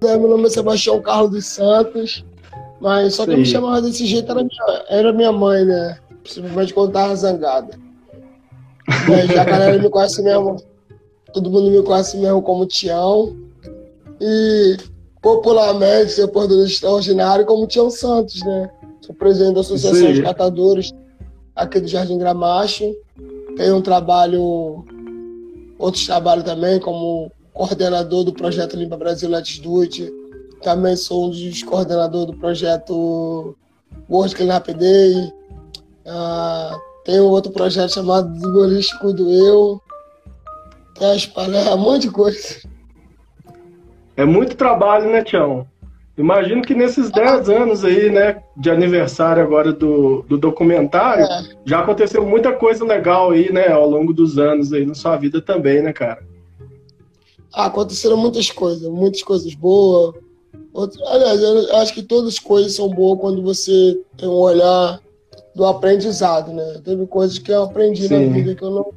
meu nome é Sebastião Carlos dos Santos, mas só que me chamava desse jeito era minha, era minha mãe, né? Simplesmente quando tava zangada. já a galera me conhece mesmo, todo mundo me conhece mesmo como Tião. E popularmente, depois do extraordinário, como Tião Santos, né? Sou presidente da Associação de Catadores aqui do Jardim Gramacho. Tenho um trabalho, outros trabalhos também, como coordenador do projeto Limpa Brasil Latitude. Também sou um dos coordenadores do projeto World Cleanup Day. Uh, tem um outro projeto chamado Dualístico do Eu. Quer espalhar um monte de coisa. É muito trabalho, né, Tião? Imagino que nesses 10 anos aí, né, de aniversário agora do, do documentário, é. já aconteceu muita coisa legal aí, né, ao longo dos anos aí na sua vida também, né, cara? Ah, aconteceram muitas coisas, muitas coisas boas. Outras, aliás, eu acho que todas as coisas são boas quando você tem um olhar do aprendizado, né? Teve coisas que eu aprendi Sim. na vida que eu não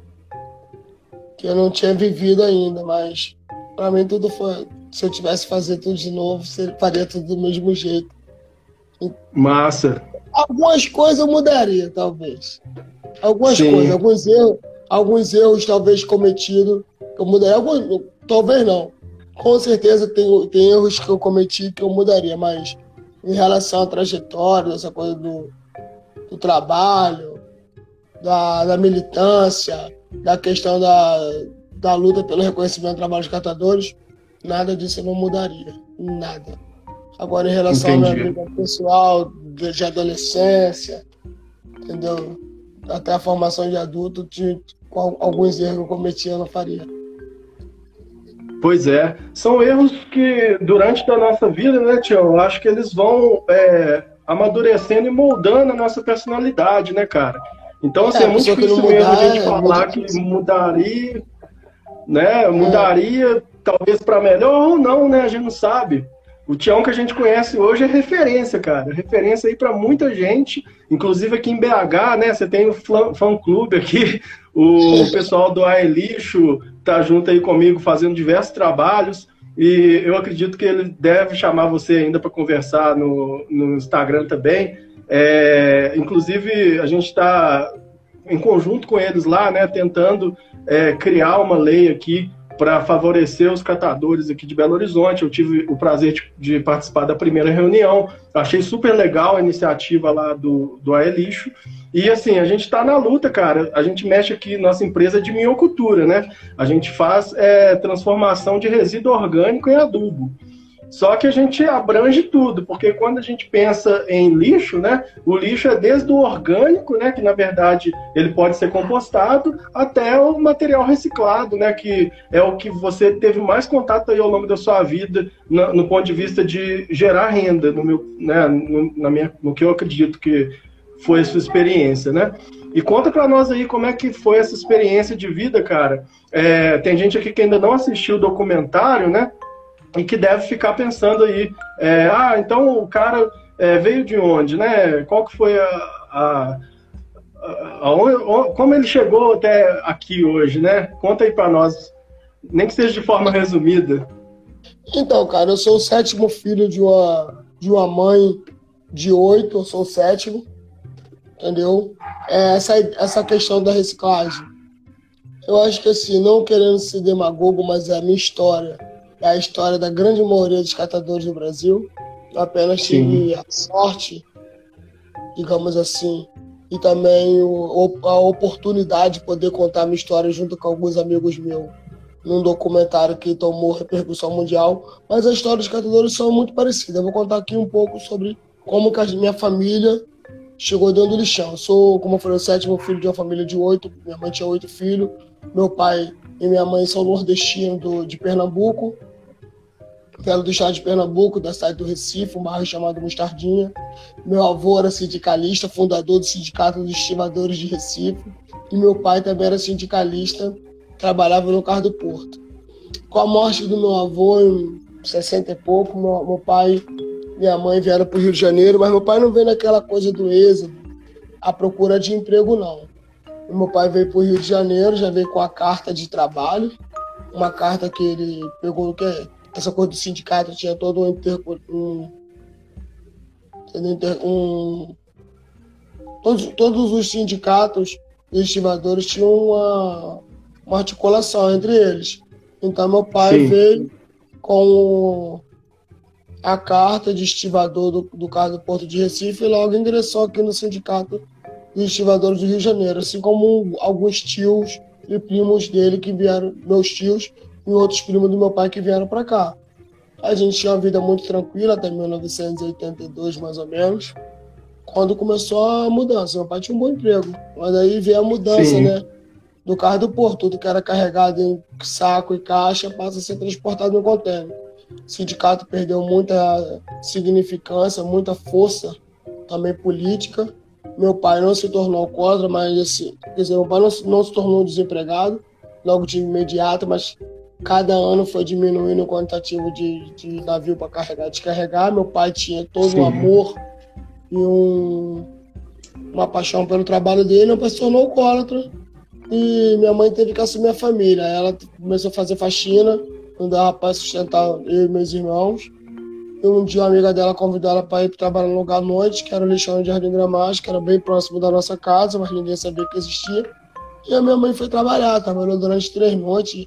que eu não tinha vivido ainda, mas para mim tudo foi se eu tivesse fazer tudo de novo, faria tudo do mesmo jeito. Massa. Algumas coisas eu mudaria, talvez. Algumas Sim. coisas, alguns erros, alguns erros talvez cometidos, eu mudaria. Alguns, talvez não. Com certeza tem, tem erros que eu cometi que eu mudaria, mas em relação à trajetória, essa coisa do, do trabalho, da, da militância, da questão da, da luta pelo reconhecimento do trabalho dos catadores, nada disso eu não mudaria. Nada. Agora, em relação Entendi. à minha vida pessoal, de, de, adolescência, entendeu? Até a formação de adulto, de, alguns erros que eu cometi, eu não faria. Pois é. São erros que, durante a nossa vida, né, Tião? Eu acho que eles vão é, amadurecendo e moldando a nossa personalidade, né, cara? Então, assim, é, é muito difícil mudar, mesmo a gente é falar que mudaria, né? Mudaria talvez para melhor ou não, né? A gente não sabe. O Tião que a gente conhece hoje é referência, cara. Referência aí para muita gente, inclusive aqui em BH, né? Você tem o fã clube aqui, o pessoal do Ae Lixo tá junto aí comigo fazendo diversos trabalhos. E eu acredito que ele deve chamar você ainda para conversar no, no Instagram também. É, inclusive, a gente está em conjunto com eles lá, né, tentando é, criar uma lei aqui para favorecer os catadores aqui de Belo Horizonte. Eu tive o prazer de, de, participar da primeira reunião. Achei super legal a iniciativa lá do, do Aelixo. E assim, a gente está na luta, cara. A gente mexe aqui, nossa empresa de minhocultura, né? A gente faz é, transformação de resíduo orgânico em adubo. Só que a gente abrange tudo, porque quando a gente pensa em lixo, né, o lixo é desde o orgânico, né, que na verdade ele pode ser compostado, até o material reciclado, né, que é o que você teve mais contato aí ao longo da sua vida, no, no ponto de vista de gerar renda, no meu, né, no, na minha, no que eu acredito que foi a sua experiência, né? E conta para nós aí como é que foi essa experiência de vida, cara. É, tem gente aqui que ainda não assistiu o documentário, né? E que deve ficar pensando aí, é, ah, então o cara é, veio de onde, né? Qual que foi a, a, a, a, como ele chegou até aqui hoje, né? Conta aí para nós, nem que seja de forma resumida. Então, cara, eu sou o sétimo filho de uma de uma mãe de oito, eu sou o sétimo, entendeu? É essa essa questão da reciclagem. Eu acho que assim, não querendo ser demagogo, mas é a minha história é a história da grande maioria dos catadores do Brasil. Eu apenas tive a sorte, digamos assim, e também o, a oportunidade de poder contar minha história junto com alguns amigos meus num documentário que tomou repercussão mundial. Mas as histórias dos catadores são muito parecidas. Eu vou contar aqui um pouco sobre como que a minha família chegou dentro do lixão. Eu sou, como eu falei, o sétimo filho de uma família de oito. Minha mãe tinha oito filhos. Meu pai e minha mãe são nordestinos do, de Pernambuco era do estado de Pernambuco, da cidade do Recife, um bairro chamado Mostardinha. Meu avô era sindicalista, fundador do Sindicato dos Estivadores de Recife. E meu pai também era sindicalista, trabalhava no carro do Porto. Com a morte do meu avô, em 60 e pouco, meu, meu pai e minha mãe vieram para o Rio de Janeiro, mas meu pai não veio naquela coisa do êxodo, à procura de emprego, não. Meu pai veio para o Rio de Janeiro, já veio com a carta de trabalho, uma carta que ele pegou, que é essa coisa do sindicato tinha todo um, inter, um, um todos, todos os sindicatos e estivadores tinham uma, uma articulação entre eles. Então meu pai Sim. veio com a carta de estivador do, do carro do Porto de Recife e logo ingressou aqui no sindicato dos estivadores do Rio de Janeiro, assim como alguns tios e primos dele que vieram, meus tios e outros primos do meu pai que vieram para cá. A gente tinha uma vida muito tranquila até 1982, mais ou menos, quando começou a mudança. Meu pai tinha um bom emprego, mas aí veio a mudança, Sim. né? Do carro do porto, tudo que era carregado em saco e caixa passa a ser transportado no contêiner. O sindicato perdeu muita significância, muita força, também política. Meu pai não se tornou contra, mas assim, quer dizer, meu pai não, não se tornou desempregado logo de imediato, mas cada ano foi diminuindo o quantitativo de, de navio para carregar e descarregar. Meu pai tinha todo Sim. um amor e um, uma paixão pelo trabalho dele, pai se tornou alcoólatra e minha mãe teve que assumir a família. Ela começou a fazer faxina, não dava para sustentar eu e meus irmãos. E um dia uma amiga dela convidou ela para ir trabalhar no lugar à noite, que era o lixão de Jardim Gramático, que era bem próximo da nossa casa, mas ninguém sabia que existia. E a minha mãe foi trabalhar, trabalhou durante três noites.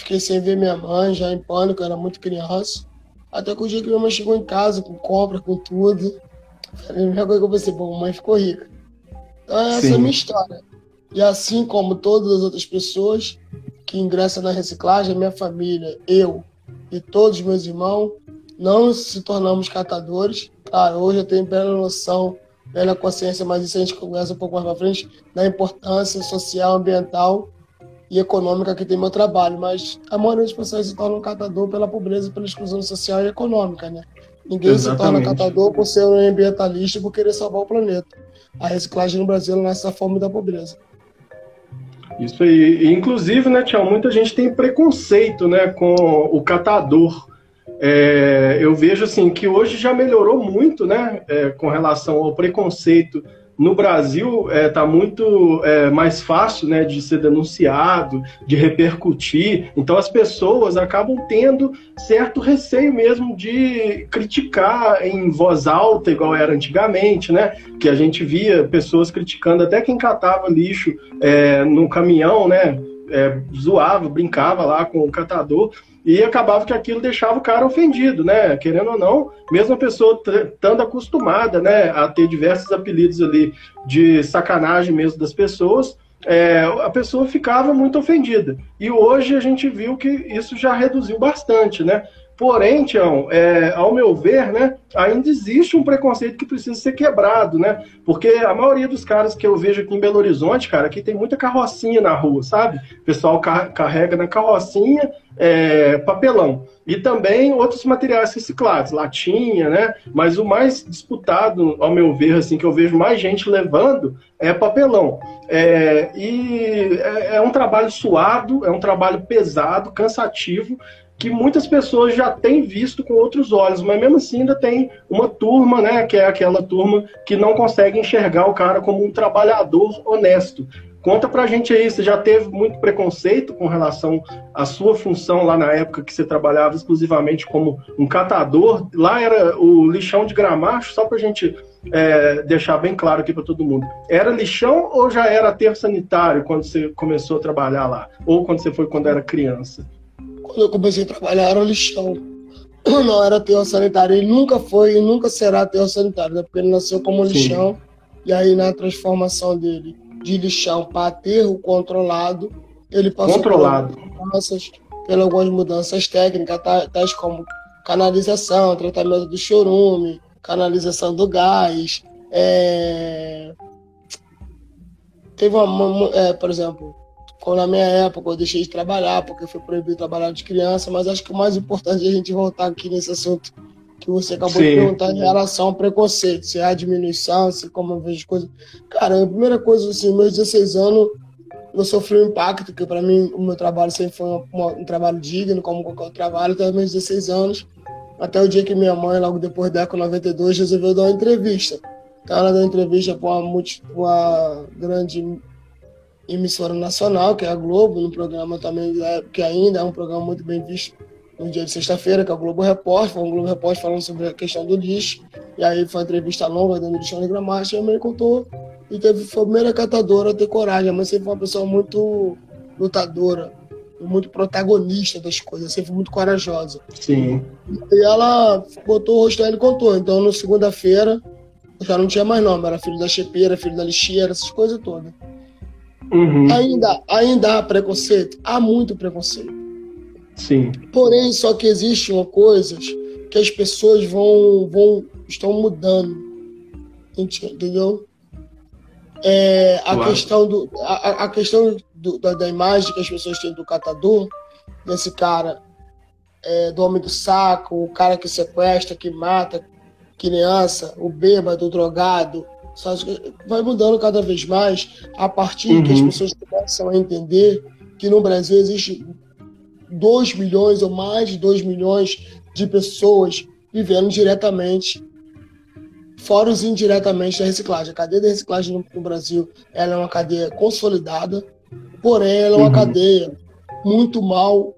Fiquei sem ver minha mãe, já em pânico, era muito criança. Até que o dia que minha mãe chegou em casa, com compra, com tudo. A primeira coisa que eu pensei, bom, mãe ficou rica. Então essa Sim. é a minha história. E assim como todas as outras pessoas que ingressam na reciclagem, minha família, eu e todos os meus irmãos, não se tornamos catadores. Claro, hoje eu tenho plena noção, plena consciência, mas isso a gente conversa um pouco mais para frente, da importância social, ambiental e econômica que tem meu trabalho, mas a maioria das pessoas se torna um catador pela pobreza, pela exclusão social e econômica, né? Ninguém Exatamente. se torna catador por ser um ambientalista e por querer salvar o planeta. A reciclagem no Brasil é nessa fome da pobreza. Isso aí. Inclusive, né, Tião, muita gente tem preconceito né, com o catador. É, eu vejo assim que hoje já melhorou muito né, é, com relação ao preconceito no Brasil está é, tá muito é, mais fácil né, de ser denunciado, de repercutir. Então as pessoas acabam tendo certo receio mesmo de criticar em voz alta, igual era antigamente, né? Que a gente via pessoas criticando até quem catava lixo é, no caminhão, né? É, zoava, brincava lá com o catador e acabava que aquilo deixava o cara ofendido, né? Querendo ou não, mesmo a pessoa estando acostumada, né, a ter diversos apelidos ali de sacanagem mesmo das pessoas, é, a pessoa ficava muito ofendida. E hoje a gente viu que isso já reduziu bastante, né? Porém, Tião, é, ao meu ver, né, ainda existe um preconceito que precisa ser quebrado, né? Porque a maioria dos caras que eu vejo aqui em Belo Horizonte, cara, aqui tem muita carrocinha na rua, sabe? O pessoal car carrega na carrocinha é, papelão. E também outros materiais reciclados, latinha, né? Mas o mais disputado, ao meu ver, assim, que eu vejo mais gente levando, é papelão. É, e é, é um trabalho suado, é um trabalho pesado, cansativo, que muitas pessoas já têm visto com outros olhos, mas mesmo assim ainda tem uma turma, né, que é aquela turma que não consegue enxergar o cara como um trabalhador honesto. Conta pra gente aí, você já teve muito preconceito com relação à sua função lá na época que você trabalhava exclusivamente como um catador? Lá era o lixão de gramacho, só pra gente é, deixar bem claro aqui para todo mundo. Era lixão ou já era aterro sanitário quando você começou a trabalhar lá? Ou quando você foi quando era criança? Quando eu comecei a trabalhar, era lixão. Não era aterro sanitário. Ele nunca foi e nunca será aterro sanitário, né? porque ele nasceu como lixão. Sim. E aí, na transformação dele de lixão para aterro controlado, ele passou controlado. por mudanças, pelas algumas mudanças técnicas, tais como canalização, tratamento do chorume, canalização do gás. É... Teve uma, uma é, por exemplo, como na minha época eu deixei de trabalhar porque foi proibido trabalhar de criança, mas acho que o mais importante é a gente voltar aqui nesse assunto que você acabou Sim. de perguntar em relação ao preconceito, se há diminuição, se como eu vejo coisas. Cara, a primeira coisa, assim, meus 16 anos, eu sofri um impacto, porque para mim o meu trabalho sempre foi um, um, trabalho digno, como qualquer outro trabalho, até meus 16 anos, até o dia que minha mãe, logo depois da ECO 92, resolveu dar uma entrevista. Então ela deu uma entrevista para uma, uma grande emissora nacional, que é a Globo, no programa também, é, que ainda é um programa muito bem visto no dia de sexta-feira, que é o Globo Repórter, foi um Globo Repórter falando sobre a questão do lixo, e aí foi uma entrevista longa dando lixo na gramática, e a mãe contou, e teve, foi a primeira catadora a ter coragem, a mãe sempre foi uma pessoa muito lutadora, muito protagonista das coisas, sempre muito corajosa. Sim. E ela botou o rosto dela e contou, então na segunda-feira, já não tinha mais nome, era filho da chepeira, filho da lixeira, essas coisas todas. Uhum. Ainda, ainda há preconceito? Há muito preconceito. Sim. Porém, só que existe uma coisa que as pessoas vão, vão estão mudando. Entendeu? É, a, claro. questão do, a, a questão do, da, da, imagem que as pessoas têm do catador, desse cara, é, do homem do saco, o cara que sequestra, que mata criança, o bêbado, o drogado, vai mudando cada vez mais a partir uhum. que as uhum. pessoas começam a entender que no Brasil existe 2 milhões ou mais de 2 milhões de pessoas vivendo diretamente, fora os indiretamente da reciclagem. A cadeia da reciclagem no, no Brasil ela é uma cadeia consolidada, porém ela é uma uhum. cadeia muito mal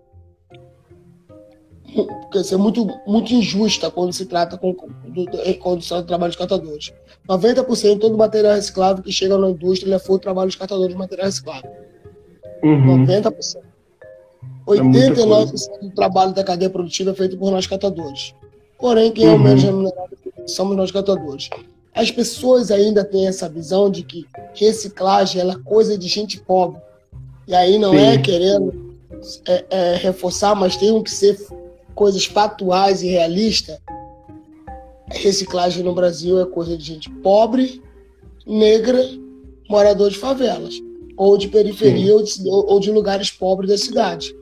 quer dizer, muito, muito injusta quando se trata com, do, quando se trata do trabalho de catadores. 90% de todo o material reciclável que chega na indústria é fruto do trabalho de catadores de material reciclável. Uhum. 90%. 89% é do trabalho da cadeia produtiva é feito por nós catadores. Porém, quem é o uhum. menos remunerado somos nós catadores. As pessoas ainda têm essa visão de que reciclagem é coisa de gente pobre. E aí não é Sim. é querendo é, é, reforçar, mas tem que ser coisas factuais e realistas. Reciclagem no Brasil é coisa de gente pobre, negra, morador de favelas, ou de periferia, ou de, ou de lugares pobres da cidade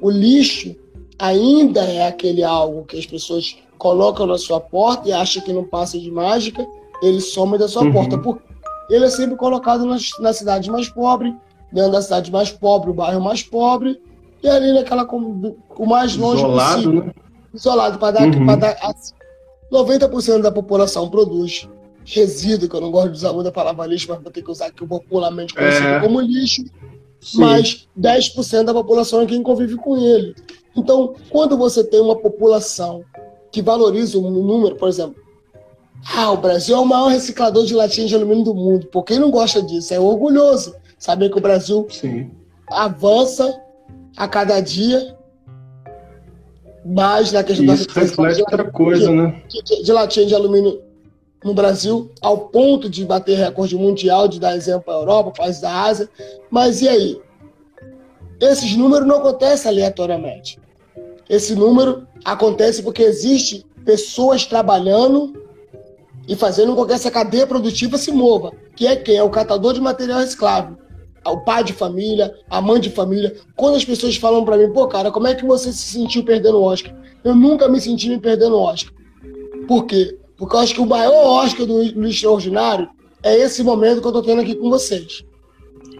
o lixo ainda é aquele algo que as pessoas colocam na sua porta e acham que não passa de mágica, ele some da sua uhum. porta. Porque ele é sempre colocado na, na cidade mais pobre, dentro da cidade mais pobre, o bairro mais pobre, e ali naquela o mais longe Isolado, possível. Né? Isolado, para dar, uhum. dar 90% da população produz resíduo, que eu não gosto de usar muito a palavra lixo, mas vou ter que usar aqui o popularmente conhecido é. como lixo, Sim. mas 10% da população é quem convive com ele. Então, quando você tem uma população que valoriza o número, por exemplo, ah, o Brasil é o maior reciclador de latinha de alumínio do mundo. Por quem não gosta disso? É orgulhoso saber que o Brasil Sim. avança a cada dia mais na questão Isso da reflete outra coisa, né? De, de latinha de alumínio no Brasil, ao ponto de bater recorde mundial, de dar exemplo a Europa, países da Ásia. Mas e aí? Esses números não acontecem aleatoriamente. Esse número acontece porque existe pessoas trabalhando e fazendo com que essa cadeia produtiva se mova. Que é quem? É o catador de material reciclável. O pai de família, a mãe de família. Quando as pessoas falam para mim, pô, cara, como é que você se sentiu perdendo o Oscar? Eu nunca me senti me perdendo o Oscar. Por quê? Porque eu acho que o maior Oscar do, do Extraordinário é esse momento que eu estou tendo aqui com vocês.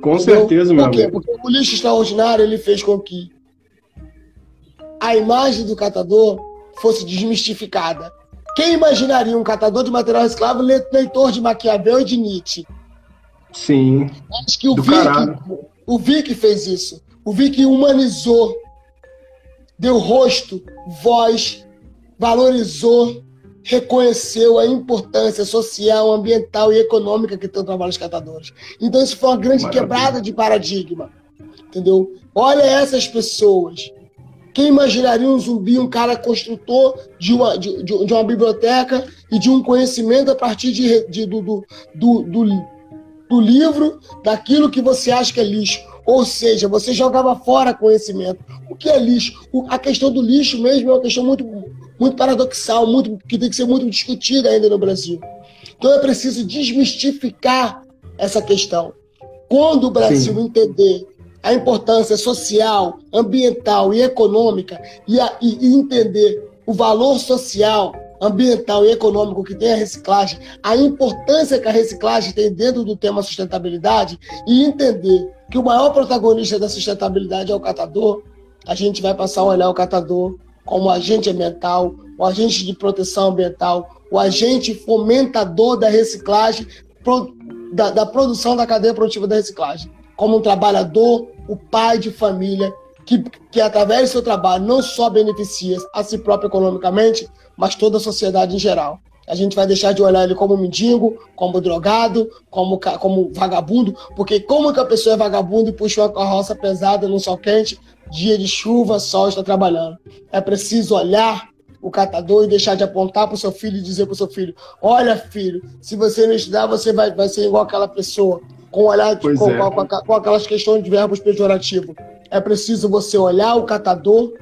Com Entendeu? certeza, meu Por quê? amigo. Porque o lixo extraordinário ele fez com que a imagem do catador fosse desmistificada. Quem imaginaria um catador de material reciclável leitor de Maquiavel e de Nietzsche? Sim. Acho que o Vic, o Vic fez isso. O Vic humanizou, deu rosto, voz, valorizou reconheceu a importância social, ambiental e econômica que tem o trabalho dos catadores. Então, isso foi uma grande Maravilha. quebrada de paradigma. Entendeu? Olha essas pessoas. Quem imaginaria um zumbi, um cara construtor de uma, de, de, de uma biblioteca e de um conhecimento a partir de, de do, do, do, do, do livro, daquilo que você acha que é lixo? Ou seja, você jogava fora conhecimento. O que é lixo? A questão do lixo mesmo é uma questão muito muito paradoxal, muito, que tem que ser muito discutida ainda no Brasil. Então é preciso desmistificar essa questão. Quando o Brasil Sim. entender a importância social, ambiental e econômica e, a, e, e entender o valor social, ambiental e econômico que tem a reciclagem, a importância que a reciclagem tem dentro do tema sustentabilidade e entender que o maior protagonista da sustentabilidade é o catador, a gente vai passar a olhar o catador como agente ambiental, o agente de proteção ambiental, o agente fomentador da reciclagem, da, da produção da cadeia produtiva da reciclagem, como um trabalhador, o pai de família que, que através do seu trabalho não só beneficia a si próprio economicamente, mas toda a sociedade em geral. A gente vai deixar de olhar ele como mendigo, como drogado, como, como vagabundo, porque como que a pessoa é vagabundo e puxa uma carroça pesada no sol quente, dia de chuva, sol está trabalhando? É preciso olhar o catador e deixar de apontar para o seu filho e dizer para o seu filho: Olha, filho, se você não estudar, você vai, vai ser igual aquela pessoa, com olhar com, é. com, com, com, aquelas questões de verbos pejorativos. É preciso você olhar o catador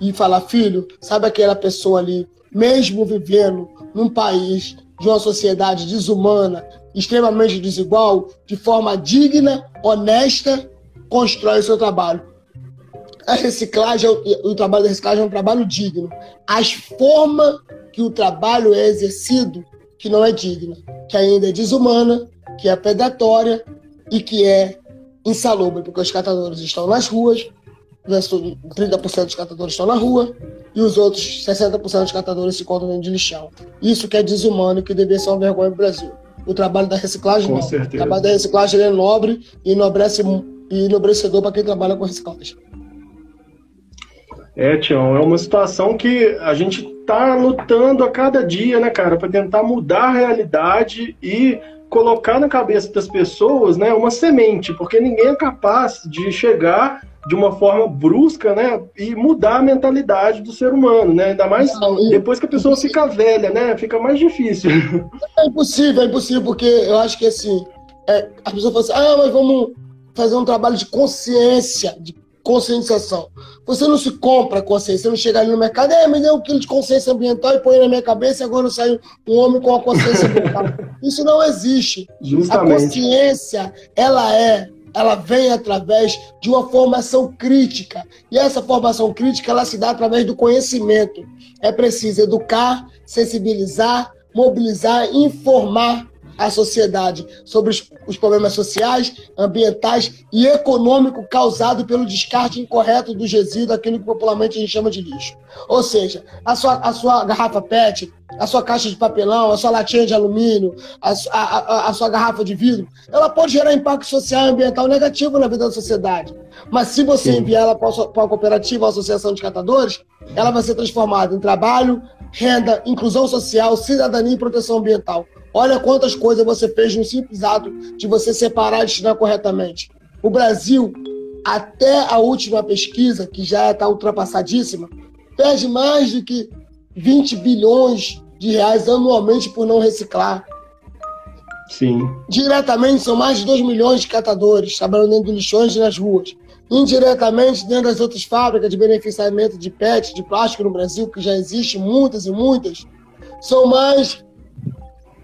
e falar: Filho, sabe aquela pessoa ali, mesmo vivendo num país de uma sociedade desumana, extremamente desigual, de forma digna, honesta, constrói o seu trabalho a reciclagem, o trabalho da reciclagem é um trabalho digno. As formas que o trabalho é exercido que não é digna, que ainda é desumana, que é predatória e que é insalubre, porque os catadores estão nas ruas, 30% dos catadores estão na rua e os outros 60% dos catadores se encontram dentro de lixão. Isso que é desumano e que deveria ser uma vergonha no Brasil. O trabalho da reciclagem com não. Certeza. O trabalho da reciclagem é nobre e enobrece e enobrecedor para quem trabalha com reciclagem. É, Tião, é uma situação que a gente está lutando a cada dia, né, cara, para tentar mudar a realidade e colocar na cabeça das pessoas, né, uma semente, porque ninguém é capaz de chegar de uma forma brusca, né, e mudar a mentalidade do ser humano, né, ainda mais depois que a pessoa fica velha, né, fica mais difícil. É impossível, é impossível, porque eu acho que assim, é, a pessoa fala assim, ah, mas vamos fazer um trabalho de consciência, de conscientização. Você não se compra consciência, você não chega ali no mercado, é, me deu um quilo de consciência ambiental e põe na minha cabeça e agora sai um homem com a consciência ambiental. Isso não existe. Justamente. A consciência, ela é, ela vem através de uma formação crítica. E essa formação crítica, ela se dá através do conhecimento. É preciso educar, sensibilizar, mobilizar, informar à sociedade sobre os, os, problemas sociais, ambientais e econômicos causados pelo descarte incorreto do resíduo, aquilo que popularmente a gente chama de lixo. Ou seja, a sua, a sua garrafa PET, a sua caixa de papelão, a sua latinha de alumínio, a, a, a, a sua garrafa de vidro, ela pode gerar impacto social e ambiental negativo na vida da sociedade. Mas se você Sim. enviar ela para uma cooperativa ou associação de catadores, ela vai ser transformada em trabalho, renda, inclusão social, cidadania e proteção ambiental. Olha quantas coisas você fez no simples ato de você separar e destinar corretamente. O Brasil, até a última pesquisa, que já está ultrapassadíssima, perde mais do que 20 bilhões de reais anualmente por não reciclar. Sim. Diretamente são mais de 2 milhões de catadores trabalhando dentro de lixões e nas ruas. Indiretamente, dentro das outras fábricas de beneficiamento de PET, de plástico no Brasil, que já existe muitas e muitas, são mais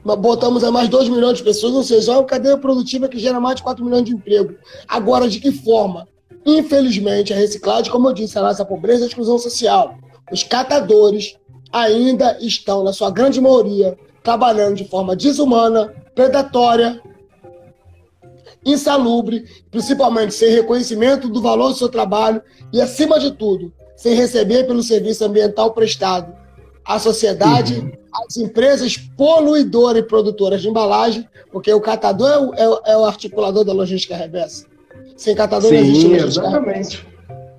botamos a mais 2 milhões de pessoas, ou seja, é uma cadeia produtiva que gera mais de 4 milhões de emprego. Agora, de que forma? Infelizmente, a reciclagem, como eu disse, ela essa pobreza e exclusão social. Os catadores ainda estão, na sua grande maioria, trabalhando de forma desumana, predatória, insalubre, principalmente sem reconhecimento do valor do seu trabalho e, acima de tudo, sem receber pelo serviço ambiental prestado à sociedade, uhum. às empresas poluidoras e produtoras de embalagem, porque o catador é o, é o, é o articulador da logística reversa. Sem catador Sim, não existe logística exatamente. reversa.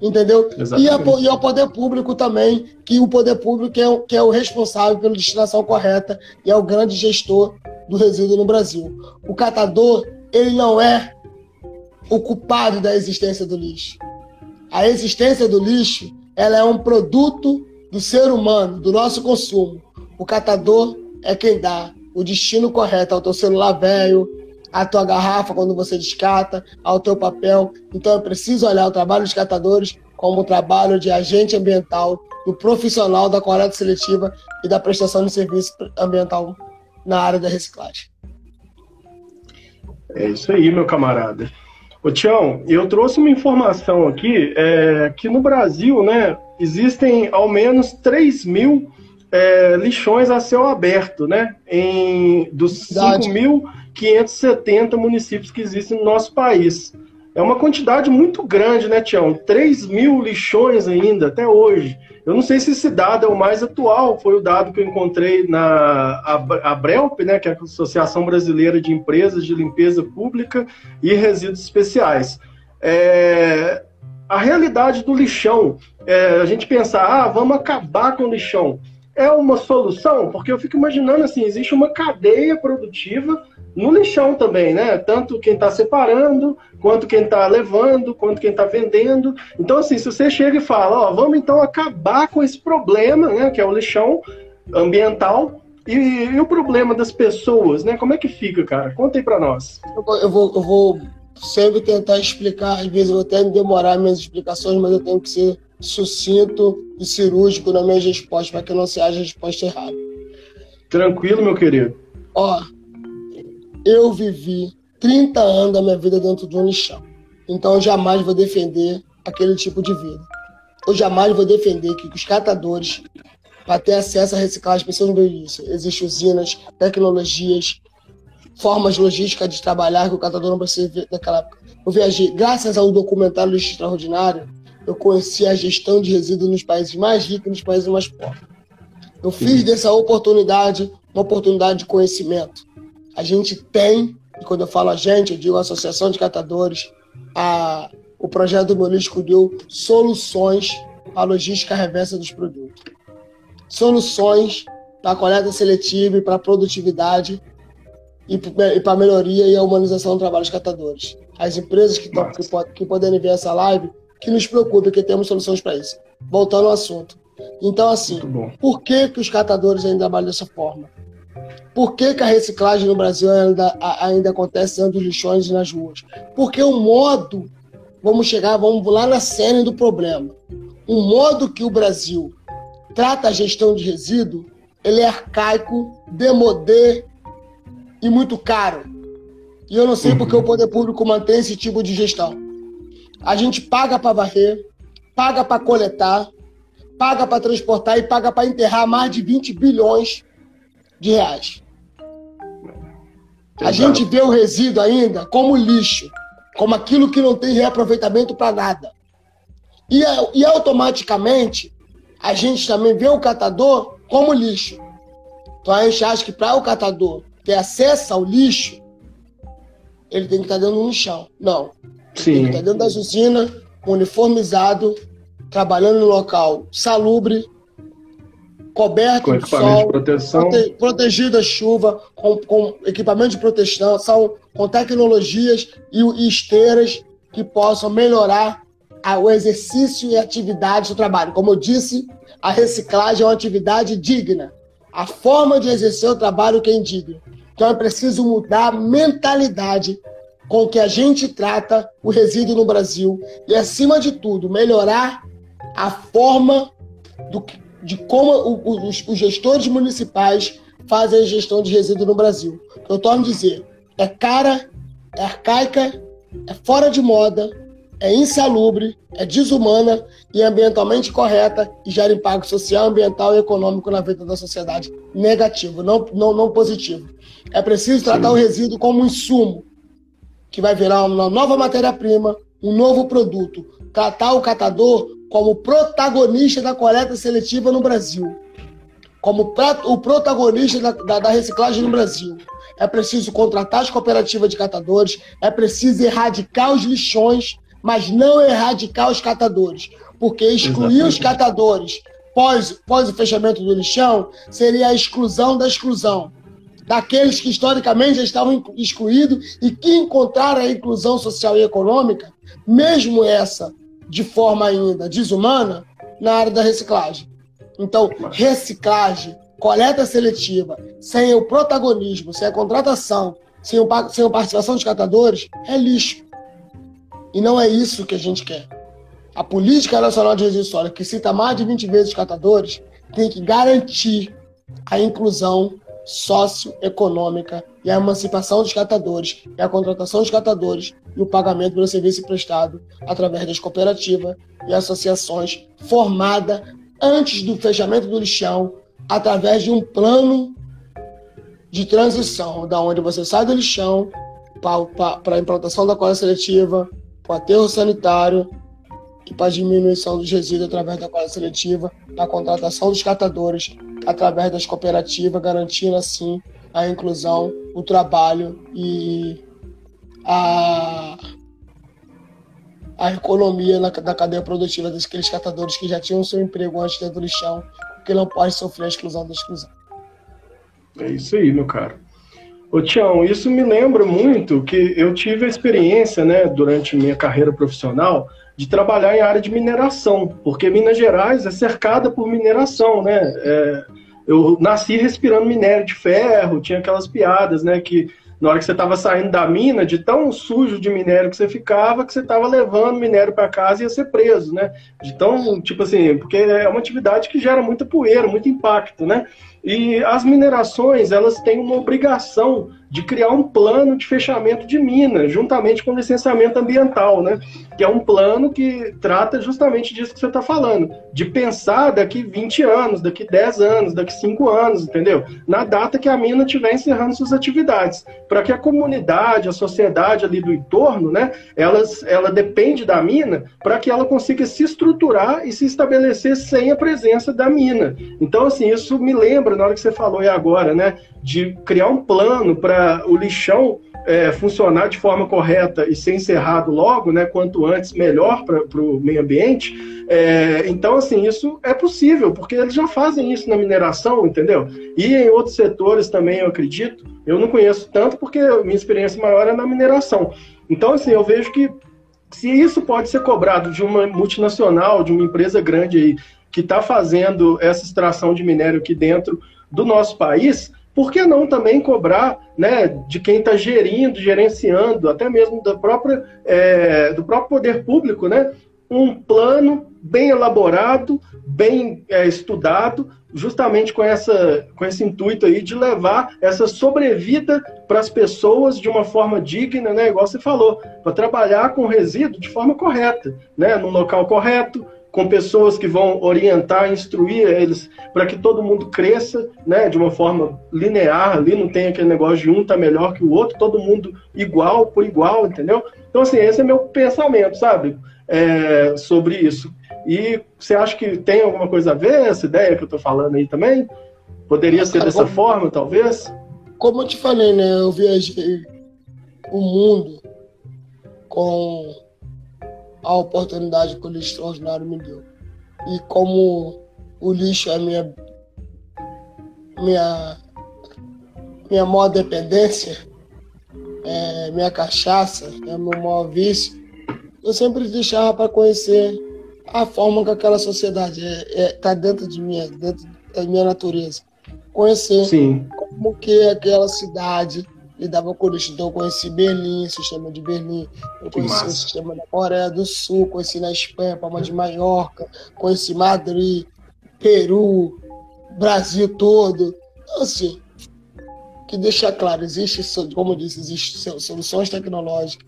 Entendeu? E, a, e ao poder público também, que o poder público é, que é o responsável pela destinação correta e é o grande gestor do resíduo no Brasil. O catador, ele não é o culpado da existência do lixo. A existência do lixo, ela é um produto do ser humano, do nosso consumo. O catador é quem dá o destino correto ao teu celular velho, à tua garrafa quando você descata, ao teu papel. Então é preciso olhar o trabalho dos catadores como o trabalho de agente ambiental, do profissional da coleta seletiva e da prestação de serviço ambiental na área da reciclagem. É isso aí, meu camarada. Ô Tião, eu trouxe uma informação aqui é, que no Brasil, né, existem ao menos 3 mil é, lixões a céu aberto, né? Em, dos 5.570 municípios que existem no nosso país. É uma quantidade muito grande, né, Tião? 3 mil lixões ainda, até hoje. Eu não sei se esse dado é o mais atual, foi o dado que eu encontrei na Abrelp, né, que é a Associação Brasileira de Empresas de Limpeza Pública e Resíduos Especiais. É, a realidade do lixão. É, a gente pensar, ah, vamos acabar com o lixão. É uma solução? Porque eu fico imaginando assim, existe uma cadeia produtiva no lixão também, né? Tanto quem está separando, quanto quem está levando, quanto quem está vendendo. Então, assim, se você chega e fala, ó, vamos então acabar com esse problema, né? Que é o lixão ambiental. E, e o problema das pessoas, né? Como é que fica, cara? Conta aí para nós. Eu vou, eu vou, eu vou sempre tentar explicar, às vezes eu vou até demorar minhas explicações, mas eu tenho que ser sucinto e cirúrgico nas minhas respostas, para que não seja a resposta errada. Tranquilo, meu querido. Ó, eu vivi 30 anos da minha vida dentro de um lixão. Então eu jamais vou defender aquele tipo de vida. Eu jamais vou defender que os catadores, para ter acesso à reciclagem, precisam do isso. Existem usinas, tecnologias, formas logísticas de trabalhar que o catador não precisa ver naquela época. Eu viajei, graças ao documentário Lixo Extraordinário, eu conheci a gestão de resíduos nos países mais ricos e nos países mais pobres. Eu fiz dessa oportunidade uma oportunidade de conhecimento. A gente tem, e quando eu falo a gente, eu digo a Associação de Catadores, a, o projeto do Molisco deu soluções para a logística reversa dos produtos. Soluções para a coleta seletiva e para a produtividade e, para a melhoria e a humanização do trabalho dos catadores. As empresas que, tão, que, que poderem ver essa live, que nos preocupem, que temos soluções para isso. Voltando ao assunto. Então, assim, por que, que os catadores ainda trabalham dessa forma? Por que, que a reciclagem no Brasil ainda, ainda acontece dentro dos lixões e nas ruas? Porque o modo, vamos chegar, vamos lá na cena do problema. O modo que o Brasil trata a gestão de resíduo, ele é arcaico, demodé e muito caro. E eu não sei uhum. porque o poder público mantém esse tipo de gestão. A gente paga para varrer, paga para coletar, paga para transportar e paga para enterrar mais de 20 bilhões de reais. A gente vê o resíduo ainda como lixo, como aquilo que não tem reaproveitamento para nada. E, e automaticamente a gente também vê o catador como lixo. Então a gente acha que para o catador ter acesso ao lixo, ele tem que estar dentro do lixão. Não. Sim. tem que estar dentro das usinas, uniformizado, trabalhando no local salubre, coberto com equipamento sol, de proteção, prote, protegido da chuva, com, com, equipamento de proteção, são, com tecnologias e, e esteiras que possam melhorar a, o exercício e a atividade do trabalho. Como eu disse, a reciclagem é uma atividade digna. A forma de exercer o trabalho que é indigno. Então é preciso mudar a mentalidade com que a gente trata o resíduo no Brasil e, acima de tudo, melhorar a forma do, de como os, os gestores municipais fazem a gestão de resíduo no Brasil. Eu torno a dizer, é cara, é arcaica, é fora de moda, é insalubre, é desumana e ambientalmente correta e gera impacto social, ambiental e econômico na vida da sociedade. Negativo, não, não, não positivo. É preciso tratar Sim. o resíduo como um insumo, que vai virar uma nova matéria-prima, um novo produto. Tratar o catador como protagonista da coleta seletiva no Brasil, como o protagonista da, da, da reciclagem no Brasil. É preciso contratar as cooperativas de catadores, é preciso erradicar os lixões, mas não erradicar os catadores, porque excluir Exatamente. os catadores pós, pós o fechamento do lixão seria a exclusão da exclusão daqueles que historicamente já estavam excluídos e que encontraram a inclusão social e econômica, mesmo essa de forma ainda desumana na área da reciclagem. Então, reciclagem, coleta seletiva, sem o protagonismo, sem a contratação, sem, o, sem a participação dos catadores, é lixo. E não é isso que a gente quer. A Política Nacional de Resíduos Sólidos, que cita mais de 20 vezes os catadores, tem que garantir a inclusão socioeconômica e a emancipação dos catadores, e a contratação dos catadores e o pagamento pelo serviço prestado através das cooperativas e associações formada antes do fechamento do lixão, através de um plano de transição, da onde você sai do lixão para a implantação da coleta seletiva, para o aterro sanitário e para a diminuição dos resíduos através da coleta seletiva, a contratação dos catadores através das cooperativas, garantindo assim a inclusão, o trabalho e a, a economia na, da cadeia produtiva daqueles catadores que já tinham seu emprego antes dentro do chão, porque não pode sofrer a exclusão da exclusão. É isso aí, meu caro. Ô Tião, isso me lembra muito que eu tive a experiência, né, durante minha carreira profissional, de trabalhar em área de mineração, porque Minas Gerais é cercada por mineração, né? É, eu nasci respirando minério de ferro, tinha aquelas piadas, né, que na hora que você estava saindo da mina, de tão sujo de minério que você ficava, que você estava levando minério para casa e ia ser preso, né? De tão, tipo assim, porque é uma atividade que gera muita poeira, muito impacto, né? E as minerações, elas têm uma obrigação de criar um plano de fechamento de mina, juntamente com licenciamento ambiental, né? Que é um plano que trata justamente disso que você está falando, de pensar daqui 20 anos, daqui 10 anos, daqui 5 anos, entendeu? Na data que a mina estiver encerrando suas atividades, para que a comunidade, a sociedade ali do entorno, né? Elas, ela depende da mina para que ela consiga se estruturar e se estabelecer sem a presença da mina. Então, assim, isso me lembra, na hora que você falou aí agora, né? De criar um plano para o lixão é, funcionar de forma correta e ser encerrado logo, né, quanto antes, melhor para o meio ambiente. É, então, assim, isso é possível, porque eles já fazem isso na mineração, entendeu? E em outros setores também, eu acredito. Eu não conheço tanto, porque minha experiência maior é na mineração. Então, assim, eu vejo que se isso pode ser cobrado de uma multinacional, de uma empresa grande aí, que está fazendo essa extração de minério aqui dentro do nosso país, por que não também cobrar né, de quem está gerindo, gerenciando, até mesmo da própria, é, do próprio poder público, né, um plano bem elaborado, bem é, estudado, justamente com, essa, com esse intuito aí de levar essa sobrevida para as pessoas de uma forma digna, né, igual você falou, para trabalhar com resíduo de forma correta, né, no local correto, com pessoas que vão orientar, instruir eles para que todo mundo cresça, né, de uma forma linear, ali não tem aquele negócio de um tá melhor que o outro, todo mundo igual por igual, entendeu? Então assim, esse é meu pensamento, sabe, é, sobre isso. E você acha que tem alguma coisa a ver essa ideia que eu estou falando aí também? Poderia ser dessa como, forma, talvez? Como eu te falei, né, eu viajei o mundo com a oportunidade que o lixo extraordinário me deu. E como o lixo é minha minha minha maior dependência, é minha cachaça, é meu maior vício, eu sempre deixava para conhecer a forma que aquela sociedade está é, é, tá dentro de mim, dentro da minha natureza. Conhecer Sim. como que aquela cidade lidava com isso. Então eu conheci Berlim, o sistema de Berlim, eu conheci o sistema da Coreia do Sul, conheci na Espanha, Palma de Maiorca, conheci Madrid, Peru, Brasil todo. Então, assim, que deixar claro, existe, como eu disse, existem soluções tecnológicas,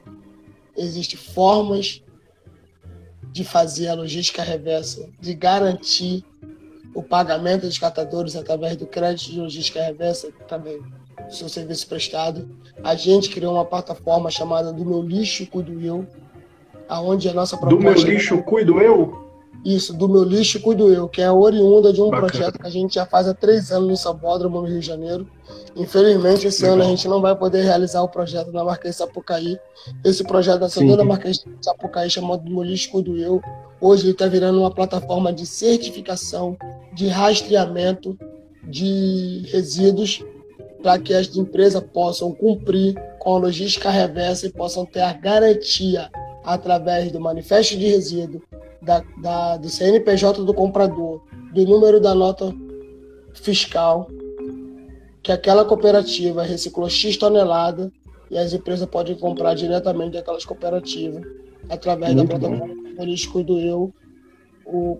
existem formas de fazer a logística reversa, de garantir o pagamento dos catadores através do crédito de logística reversa também seu serviço prestado. A gente criou uma plataforma chamada Do Meu Lixo Cuido Eu, aonde a nossa proposta... Do Meu Lixo Cuido Eu? Isso, Do Meu Lixo Cuido Eu, que é oriunda de um Bacana. projeto que a gente já faz há três anos no Sabódromo, no Rio de Janeiro. Infelizmente, esse Legal. ano a gente não vai poder realizar o projeto na Marquês Sapucaí. Esse projeto da segunda Marquês Sapucaí, chamado Do Meu Lixo Cuido Eu, hoje ele está virando uma plataforma de certificação, de rastreamento de resíduos para que as empresas possam cumprir com a logística reversa e possam ter a garantia através do manifesto de resíduo, da, da, do CNPJ do comprador, do número da nota fiscal, que aquela cooperativa reciclou X tonelada e as empresas podem comprar diretamente daquelas cooperativas através Muito da plataforma Turístico do Eu, o,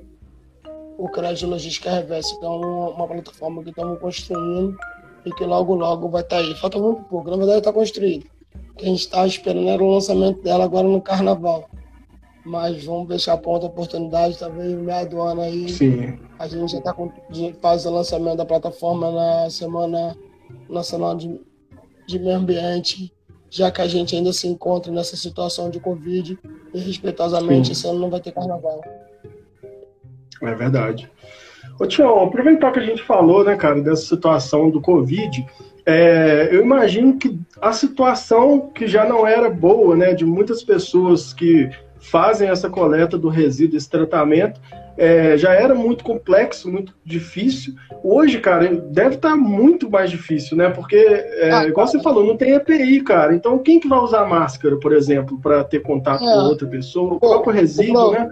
o Crédito Logística Reversa, que é uma, uma plataforma que estamos construindo e que logo, logo vai estar tá aí. Falta muito pouco, na verdade está construído. O que a gente estava esperando era o lançamento dela agora no Carnaval. Mas vamos deixar a ponta oportunidade, talvez no meio do ano aí. Sim. A gente já está faz o lançamento da plataforma na Semana Nacional de, de Meio Ambiente, já que a gente ainda se encontra nessa situação de Covid e respeitosamente Sim. esse ano não vai ter carnaval. É verdade. Ô, Tião, aproveitar que a gente falou, né, cara, dessa situação do Covid, é, eu imagino que a situação que já não era boa, né, de muitas pessoas que fazem essa coleta do resíduo, esse tratamento. É, já era muito complexo, muito difícil. Hoje, cara, deve estar tá muito mais difícil, né? Porque, é, ah, igual você falou, não tem EPI, cara. Então, quem que vai usar máscara, por exemplo, para ter contato é. com outra pessoa? O próprio resíduo, né?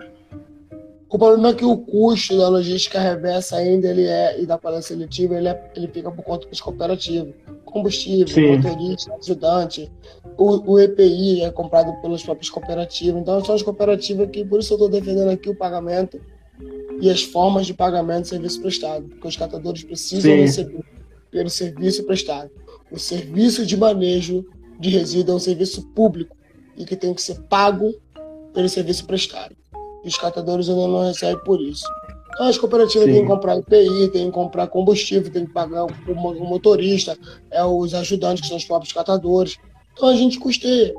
O problema é que o custo da logística reversa ainda ele é, e da coleta seletiva, ele, é, ele fica por conta dos cooperativos. Combustível, Sim. motorista, ajudante. O, o, EPI é comprado pelas próprias cooperativas. Então, são as cooperativas que, por isso eu estou defendendo aqui o pagamento e as formas de pagamento do serviço prestado. Porque os catadores precisam Sim. receber pelo serviço prestado. O serviço de manejo de resíduo é um serviço público e que tem que ser pago pelo serviço prestado os catadores ainda não recebem por isso. Então, as cooperativas Sim. têm que comprar IPI, têm que comprar combustível, têm que pagar o, motorista, é, os ajudantes, que são os próprios catadores. Então a gente custeia,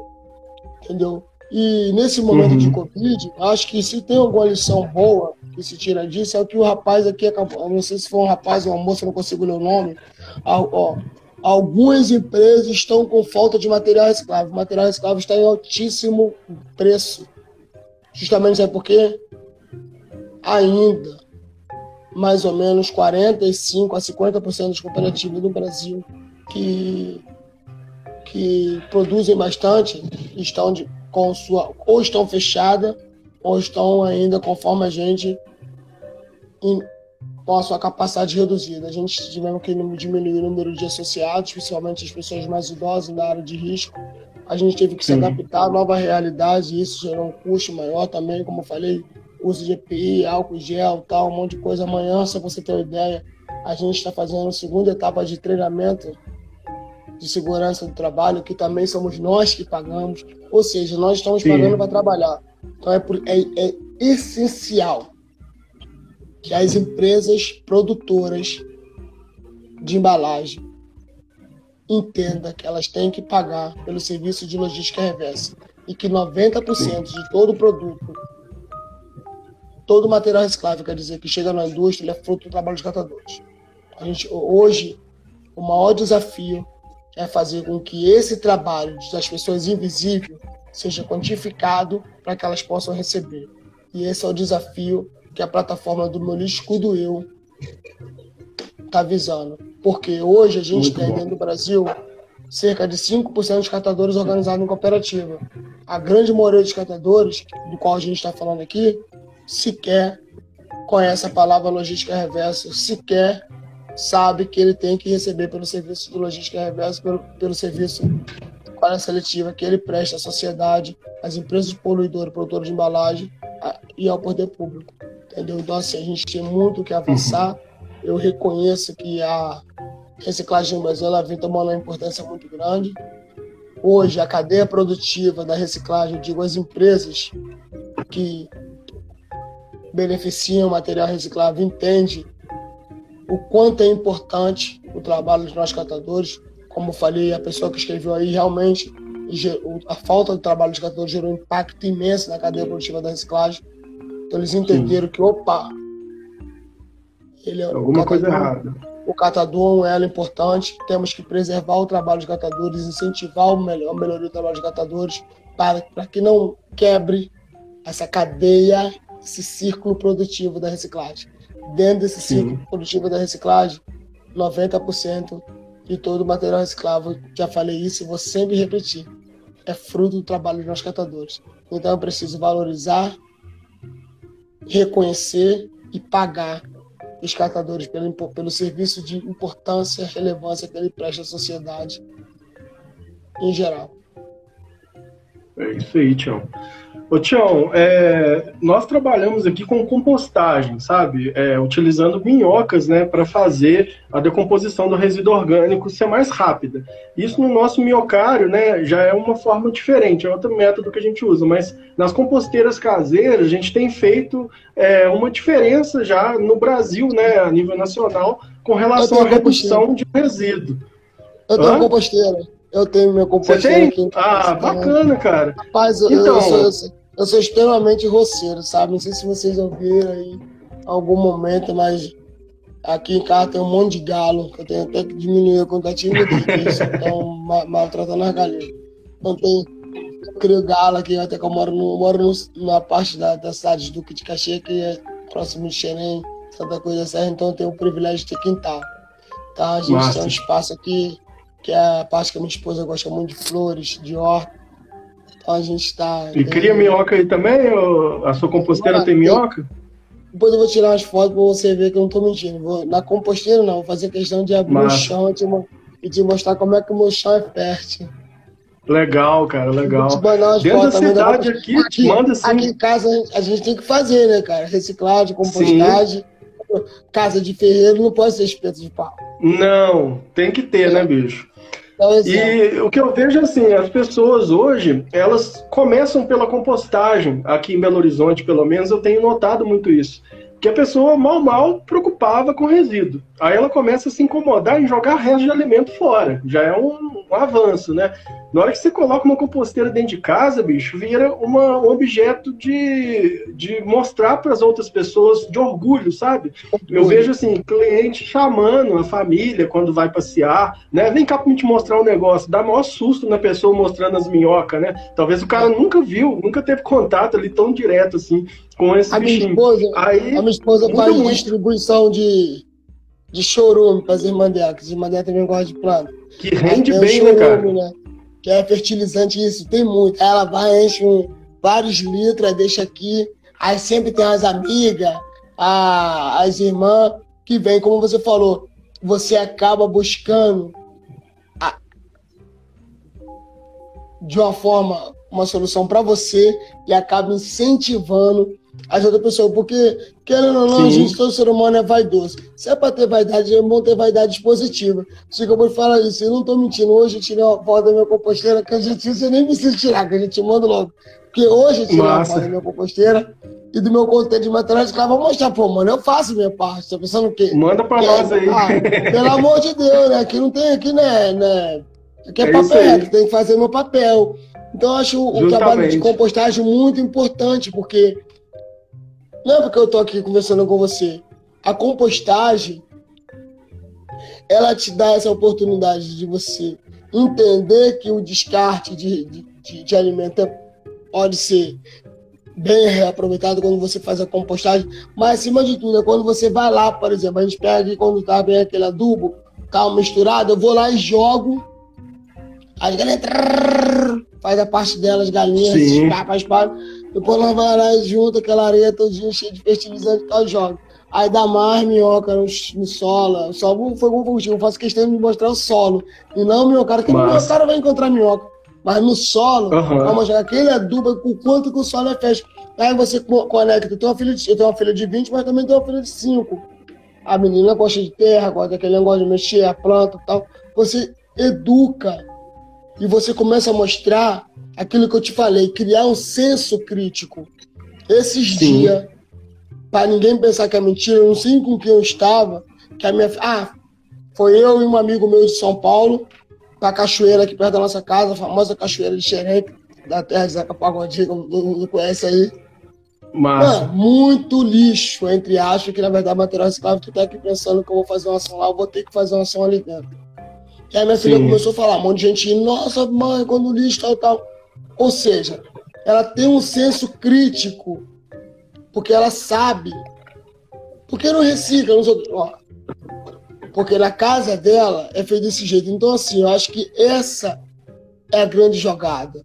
entendeu? E nesse momento uhum. de Covid, acho que se tem alguma lição boa que se tira disso, é o que o rapaz aqui. Não sei se foi um rapaz ou uma moça, não consigo ler o nome. Ó, algumas empresas estão com falta de material reciclável. O material reciclável está em altíssimo preço. Justamente sabe por quê? Ainda, mais ou menos 45 a 50% das cooperativas do Brasil que, que produzem bastante estão de, com sua, ou estão fechadas ou estão ainda conforme a gente em, com a sua capacidade reduzida. A gente tivemos que diminuir o número de associados, principalmente as pessoas mais idosas da área de risco, a gente teve que se adaptar à nova realidade e isso gerou um custo maior também, como eu falei, uso de EPI, álcool gel, tal, um monte de coisa. Amanhã, se você ter uma ideia, a gente está fazendo a segunda etapa de treinamento de segurança do trabalho, que também somos nós que pagamos, ou seja, nós estamos Sim. pagando para trabalhar. Então é, é, é essencial que as empresas produtoras de embalagem entenda que elas têm que pagar pelo serviço de logística reversa e que 90% de todo o produto, todo o material reciclável, quer dizer, que chega na indústria, é fruto do trabalho dos catadores. A gente, hoje, o maior desafio é fazer com que esse trabalho das pessoas invisíveis seja quantificado para que elas possam receber. E esse é o desafio que a plataforma do Meu Lixo Cuido Eu está visando. Porque hoje a gente Muito tem bom. dentro do Brasil cerca de 5% dos catadores organizados em cooperativa. A grande maioria dos catadores, do qual a gente está falando aqui, sequer conhece a palavra logística reversa, sequer sabe que ele tem que receber pelo serviço de logística reversa, pelo, pelo serviço para seletiva que ele presta à sociedade, às empresas poluidoras, produtoras de embalagem a, e ao poder público. Entendeu? Então, assim, a gente tem muito que avançar. Uhum eu reconheço que a reciclagem no Brasil ela vem tomando uma importância muito grande. Hoje, a cadeia produtiva da reciclagem, digo, as empresas que beneficiam o material reciclável entende o quanto é importante o trabalho dos nossos catadores. Como falei, a pessoa que escreveu aí realmente a falta do trabalho dos catadores gerou um impacto imenso na cadeia produtiva da reciclagem. Então eles entenderam Sim. que, opa, ele é Alguma coisa errada. O catador é um elo importante. Temos que preservar o trabalho dos catadores, incentivar o melhor, a melhoria do trabalho dos catadores, para, para que não quebre essa cadeia, esse círculo produtivo da reciclagem. Dentro desse Sim. círculo produtivo da reciclagem, 90% de todo o material reciclável, já falei isso e vou sempre repetir, é fruto do trabalho dos nossos catadores. Então eu preciso valorizar, reconhecer e pagar os catadores pelo, pelo serviço de importância e relevância que ele presta à sociedade em geral. É isso aí, Tião. Ô, Tião, é, nós trabalhamos aqui com compostagem, sabe? É, utilizando minhocas, né, para fazer a decomposição do resíduo orgânico ser mais rápida. Isso no nosso minhocário, né, já é uma forma diferente, é outro método que a gente usa, mas nas composteiras caseiras a gente tem feito é, uma diferença já no Brasil, né, a nível nacional, com relação à redução de resíduo. Eu tenho Hã? composteira. Eu tenho meu composteiro aqui. Ah, bacana, cara. Rapaz, então... eu, eu, sou, eu, sou, extremamente roceiro, sabe? Não sei se vocês ouviram aí algum momento, mas aqui em casa tem um monte de galo, que eu tenho até que diminuir a quantidade deles, estão maltratando as galinhas. Então tem, crio galo aqui, até que eu moro, no, moro no, na parte da, da cidade de Duque de Caxias, que é próximo de Xerém, Santa Cruz da Serra, então eu tenho o privilégio de ter quintal. Então a gente tem um espaço aqui, que é a parte que a minha esposa gosta muito de flores, de horta. Então a gente está. E cria minhoca aí também? Ou a sua composteira ah, tem minhoca? Depois eu vou tirar umas fotos para você ver que eu não estou mentindo. Vou, na composteira não, vou fazer questão de abrir Massa. o chão e te, e te mostrar como é que o meu chão é fértil. Legal, cara, legal. Dentro da cidade aqui, aqui, manda assim. Aqui em casa a gente tem que fazer, né, cara? Reciclagem, compostagem. Sim. Casa de ferreiro não pode ser espeto de pau. Não, tem que ter, né, bicho? E o que eu vejo assim, as pessoas hoje, elas começam pela compostagem. Aqui em Belo Horizonte, pelo menos, eu tenho notado muito isso que a pessoa mal mal preocupava com resíduo. Aí ela começa a se incomodar em jogar resto de alimento fora. Já é um, um, avanço, né? Na hora que você coloca uma composteira dentro de casa, bicho, vira uma, um objeto de, de mostrar para as outras pessoas de orgulho, sabe? Eu vejo assim, cliente chamando a família quando vai passear, né? Vem cá para te mostrar um negócio. Dá maior susto na pessoa mostrando as minhocas, né? Talvez o cara nunca viu, nunca teve contato ali tão direto assim com esse a minha esposa, Aí, a minha esposa faz muito. distribuição de, de chorume para as irmãs dela, que as irmãs dela também gostam de planta. Que rende bem, chorume, né, cara? Né? Que é fertilizante, isso, tem muito. ela vai, enche um, vários litros, deixa aqui. Aí sempre tem as amigas, a, as irmãs, que vem, como você falou, você acaba buscando a, de uma forma, uma solução para você e acaba incentivando as outras pessoas, porque, querendo ou não, a gente, todo ser humano é vaidoso. Se é para ter vaidade, é bom ter vaidade positiva. Se eu vou falar isso, eu não estou mentindo. Hoje eu tirei uma foto da minha composteira, que a gente você nem precisa tirar, que a gente manda logo. Porque hoje eu tirei Massa. uma foto da minha composteira e do meu conteúdo de material de vou mostrar, pô, mano, eu faço minha parte. Tá pensando o quê? Manda para nós aí. Ah, pelo amor de Deus, né? Aqui não tem, aqui, né? né? Aqui é, é papel, aqui tem que fazer meu papel. Então, eu acho Justamente. o trabalho de compostagem muito importante, porque não é porque eu estou aqui conversando com você. A compostagem, ela te dá essa oportunidade de você entender que o descarte de, de, de alimento é, pode ser bem reaproveitado quando você faz a compostagem, mas acima de tudo, é quando você vai lá, por exemplo, a gente pega quando tá bem aquele adubo, tá misturado, eu vou lá e jogo, as galinhas faz a parte delas, galinhas, escapa, espada, depois nós vai lá e junta aquela areia todinha cheia de fertilizante e joga. Aí dá mais minhoca no, no solo. Só foi como combustível. Eu faço questão de mostrar o solo. E não o minhoca. Porque o cara vai encontrar minhoca. Mas no solo, uhum. vamos jogar aquele adubo com o quanto que o solo é fértil. Aí você conecta. Eu tenho uma filha de, eu tenho uma filha de 20, mas também tenho uma filha de 5. A menina gosta de terra, gosta daquele negócio de mexer a planta e tal. Você educa e você começa a mostrar aquilo que eu te falei, criar um senso crítico. Esses dias, para ninguém pensar que é mentira, eu não sei com quem eu estava, que a minha ah, foi eu e um amigo meu de São Paulo, para cachoeira aqui perto da nossa casa, a famosa cachoeira de Xereque, da terra de Zeca Pagodinho, mundo conhece aí. Mano, muito lixo, entre aspas, que na verdade material reciclável, tu tá aqui pensando que eu vou fazer uma ação lá, eu vou ter que fazer uma ação ali dentro. E aí minha filha Sim. começou a falar, um monte de gente, nossa, mãe, quando lixo tal, tal. Ou seja, ela tem um senso crítico, porque ela sabe. Porque não recicla, não ó, porque na casa dela é feito desse jeito. Então, assim, eu acho que essa é a grande jogada.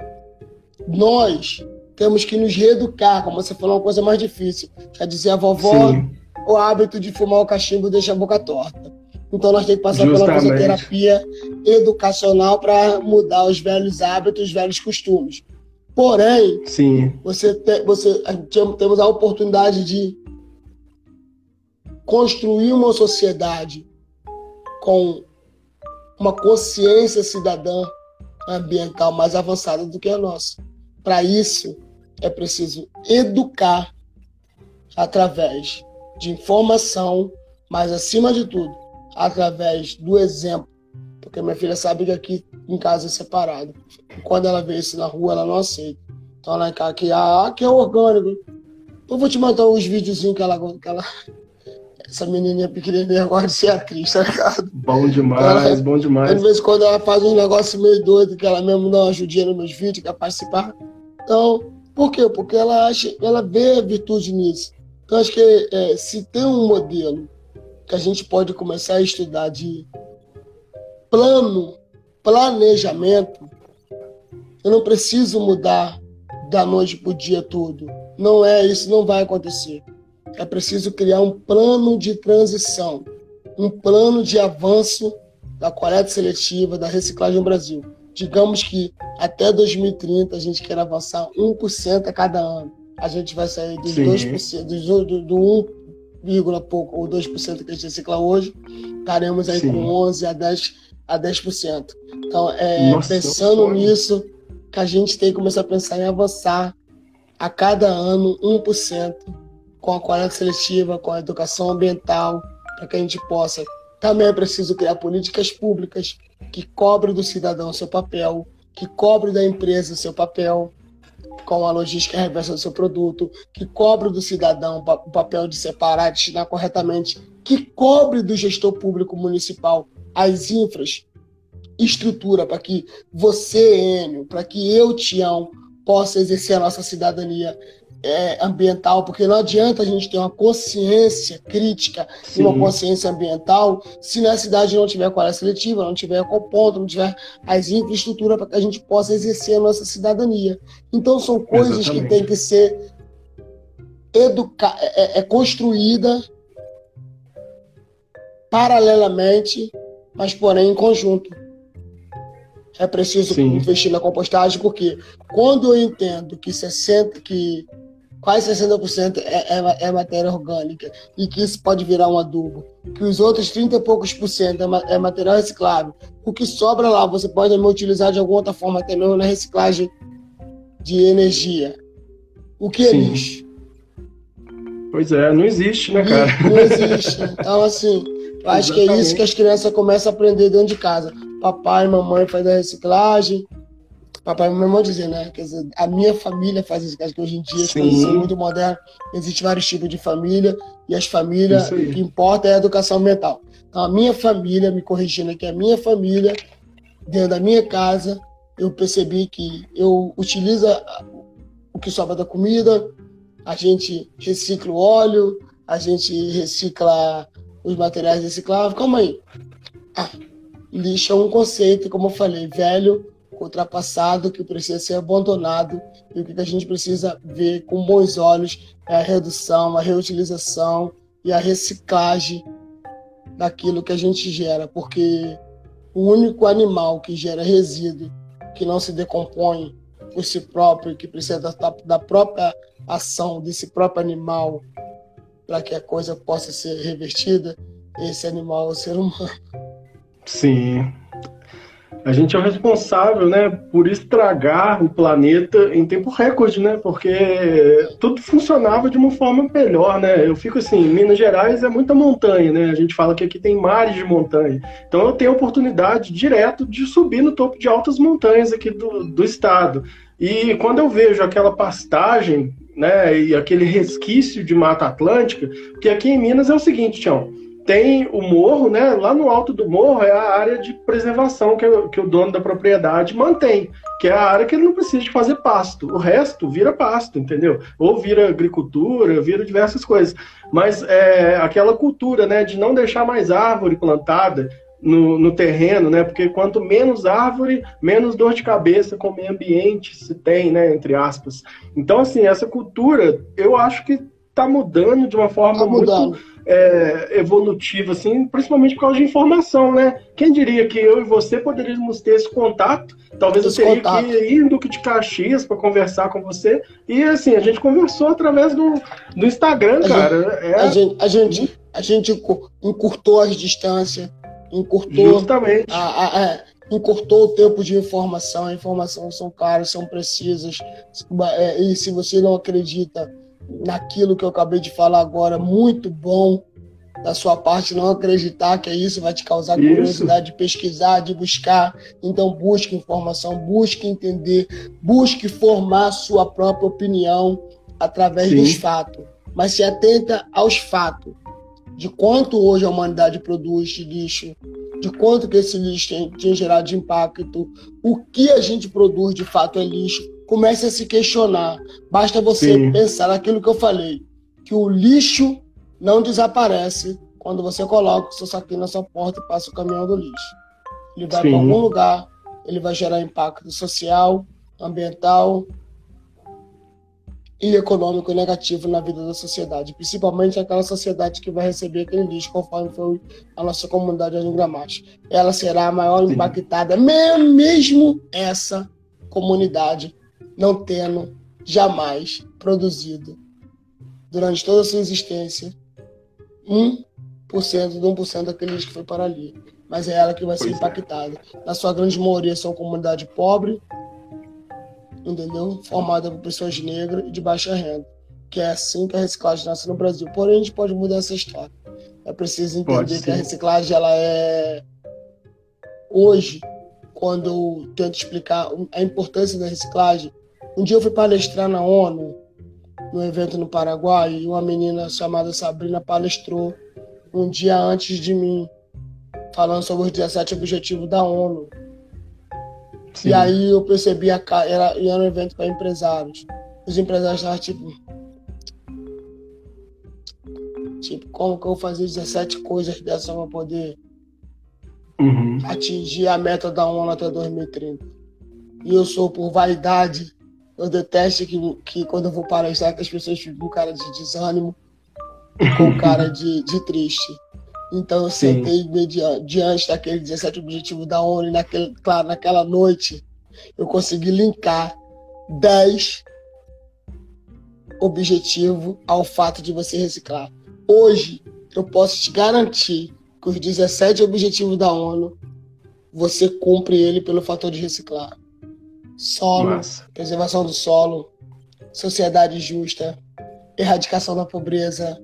Nós temos que nos reeducar, como você falou, uma coisa mais difícil. Já dizia a vovó, Sim. o hábito de fumar o cachimbo deixa a boca torta. Então nós temos que passar Justamente. pela terapia educacional para mudar os velhos hábitos, os velhos costumes. Porém, Sim. você, te, você temos a oportunidade de construir uma sociedade com uma consciência cidadã ambiental mais avançada do que a nossa. Para isso, é preciso educar através de informação, mas acima de tudo, através do exemplo. Porque minha filha sabe que aqui em casa é separado. Quando ela vê isso na rua, ela não aceita. Então ela que ah, aqui é orgânico. Eu vou te mandar uns videozinhos que ela, que ela, essa menininha pequenininha agora de ser atriz, tá ligado? Bom demais, ela, bom demais. De vez em quando ela faz um negócio meio doido, que ela mesmo dá uma ajudinha nos meus vídeos, quer participar. Então, por quê? Porque ela acha, ela vê a virtude nisso. Então, acho que é, se tem um modelo que a gente pode começar a estudar de plano, planejamento, eu não preciso mudar da noite para o dia todo. Não é, isso não vai acontecer. É preciso criar um plano de transição, um plano de avanço da coleta seletiva, da reciclagem no Brasil. Digamos que até 2030 a gente quer avançar 1% a cada ano. A gente vai sair dos Sim. 2%, do, do, do 1, pouco ou 2% que a gente recicla hoje, estaremos aí Sim. com 11 a 10 a 10%. Então, é, Nossa, pensando nisso, que a gente tem que começar a pensar em avançar a cada ano 1% com a coleta seletiva, com a educação ambiental, para que a gente possa. Também é preciso criar políticas públicas que cobrem do cidadão seu papel, que cobrem da empresa seu papel, com a logística reversa do seu produto, que cobre do cidadão o papel de separar, destinar corretamente, que cobre do gestor público municipal as infras, estrutura para que você, Enio, para que eu, Tião, possa exercer a nossa cidadania é, ambiental, porque não adianta a gente ter uma consciência crítica e uma consciência ambiental se na cidade não tiver coleta seletiva, não tiver compondo, não tiver as infraestruturas para que a gente possa exercer a nossa cidadania. Então são coisas Exatamente. que têm que ser educa é, é, é construída paralelamente, mas porém em conjunto é preciso Sim. investir na compostagem, porque quando eu entendo que 60, que quase 60% é, é, é, matéria orgânica e que isso pode virar um adubo, que os outros 30 e poucos por cento é, é material reciclável, o que sobra lá você pode também utilizar de alguma outra forma, até mesmo na reciclagem de energia. O que é Sim. lixo? Pois é, não existe, né, cara? Não, não existe. Então, assim, eu acho que é isso que as crianças começam a aprender dentro de casa papai e mamãe fazem a reciclagem. Papai e mamãe dizer, né? Quer dizer, a minha família faz reciclagem, que hoje em dia as coisas são muito modernas, existe vários tipos de família, e as famílias, o que importa é a educação mental. Então, a minha família, me corrigindo aqui, a minha família, dentro da minha casa, eu percebi que eu utilizo o que sobra da comida, a gente recicla o óleo, a gente recicla os materiais recicláveis. Calma aí. Ah, lixo é um conceito, como eu falei, velho, ultrapassado, que precisa ser abandonado e o que a gente precisa ver com bons olhos é a redução, a reutilização e a reciclagem daquilo que a gente gera, porque o único animal que gera resíduo, que não se decompõe por si próprio, que precisa da, da própria ação desse próprio animal para que a coisa possa ser revertida, esse animal é o ser humano. Sim. A gente é o responsável, né, por estragar o planeta em tempo recorde, né? Porque tudo funcionava de uma forma melhor, né? Eu fico assim, Minas Gerais é muita montanha, né? A gente fala que aqui tem mares de montanha. Então eu tenho a oportunidade direto de subir no topo de altas montanhas aqui do, do estado. E quando eu vejo aquela pastagem, né, e aquele resquício de Mata Atlântica, porque aqui em Minas é o seguinte, Tião, tem o morro, né? Lá no alto do morro é a área de preservação que, que o dono da propriedade mantém, que é a área que ele não precisa de fazer pasto. O resto vira pasto, entendeu? Ou vira agricultura, vira diversas coisas. Mas é aquela cultura, né, de não deixar mais árvore plantada no, no terreno, né? Porque quanto menos árvore, menos dor de cabeça com o meio ambiente se tem, né? Entre aspas. Então, assim, essa cultura, eu acho que está mudando de uma forma tá muito é, evolutiva, assim, principalmente por causa de informação, né? Quem diria que eu e você poderíamos ter esse contato? Talvez esse eu teria contato. que ir em Duque de Caxias para conversar com você. E assim, a gente conversou através do, do Instagram, a cara. Gente, é... a, gente, a, gente, a gente encurtou as distâncias, encurtou. Justamente. A, a, a, encurtou o tempo de informação, a informação são caras, são precisas. É, e se você não acredita naquilo que eu acabei de falar agora, muito bom da sua parte não acreditar que isso vai te causar curiosidade de pesquisar, de buscar. Então busque informação, busque entender, busque formar sua própria opinião através Sim. dos fatos. Mas se atenta aos fatos. de quanto hoje a humanidade produz de lixo, de quanto que esse lixo tem, tem gerado de impacto, o que a gente produz de fato é lixo, comece a se questionar. Basta você Sim. pensar naquilo que eu falei, que o lixo não desaparece quando você coloca o seu saquinho na sua porta e passa o caminhão do lixo. Ele vai para algum lugar, ele vai gerar impacto social, ambiental e econômico negativo na vida da sociedade, principalmente aquela sociedade que vai receber aquele lixo, conforme foi a nossa comunidade de Gramacho. Ela será a maior impactada, mesmo essa comunidade não tendo jamais produzido, durante toda a sua existência, 1% de 1% daquele lixo que foi para ali. Mas é ela que vai pois ser é. impactada. Na sua grande maioria são comunidade pobre, entendeu? Formada por pessoas negras e de baixa renda. Que é assim que a reciclagem nasce no Brasil. Porém, a gente pode mudar essa história. É preciso entender que a reciclagem ela é hoje, quando eu tento explicar a importância da reciclagem, um dia eu fui palestrar na ONU, no evento no Paraguai, e uma menina chamada Sabrina palestrou um dia antes de mim, falando sobre os 17 Objetivos da ONU. Sim. E aí eu percebi, a, era, era um evento para empresários. Os empresários estavam tipo. Tipo, como que eu vou fazer 17 coisas dessas para poder uhum. atingir a meta da ONU até 2030? E eu sou por vaidade. Eu detesto que, que quando eu vou palestrar que as pessoas ficam com cara de desânimo, com cara de, de triste. Então eu Sim. sentei diante, diante daquele 17 objetivo da ONU, naquele, claro, naquela noite eu consegui linkar 10 objetivos ao fato de você reciclar. Hoje eu posso te garantir que os 17 objetivos da ONU você cumpre ele pelo fator de reciclar. Solo, Massa. preservação do solo, sociedade justa, erradicação da pobreza,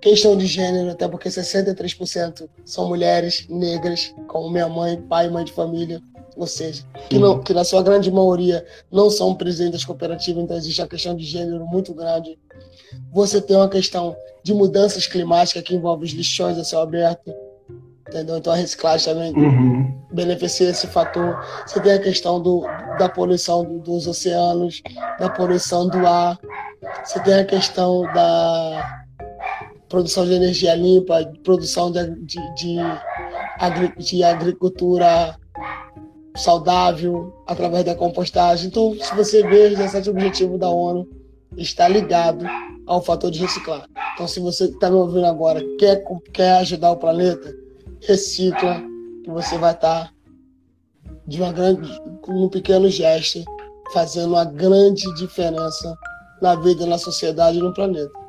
questão de gênero, até porque 63% são mulheres negras, como minha mãe, pai e mãe de família, ou seja, que, não, que na sua grande maioria não são presidentes cooperativas, então existe a questão de gênero muito grande. Você tem uma questão de mudanças climáticas que envolve os lixões a céu aberto, entendeu? Então a reciclagem também uhum. beneficia esse fator. Você tem a questão do, da poluição dos oceanos, da poluição do ar, você tem a questão da produção de energia limpa, produção de, de, de, de agricultura saudável através da compostagem. Então, se você vê, o 17 objetivo da ONU está ligado ao fator de reciclar. Então, se você está me ouvindo agora quer, quer ajudar o planeta, recicla, que você vai estar tá de uma grande, um pequeno gesto, fazendo uma grande diferença na vida, na sociedade e no planeta.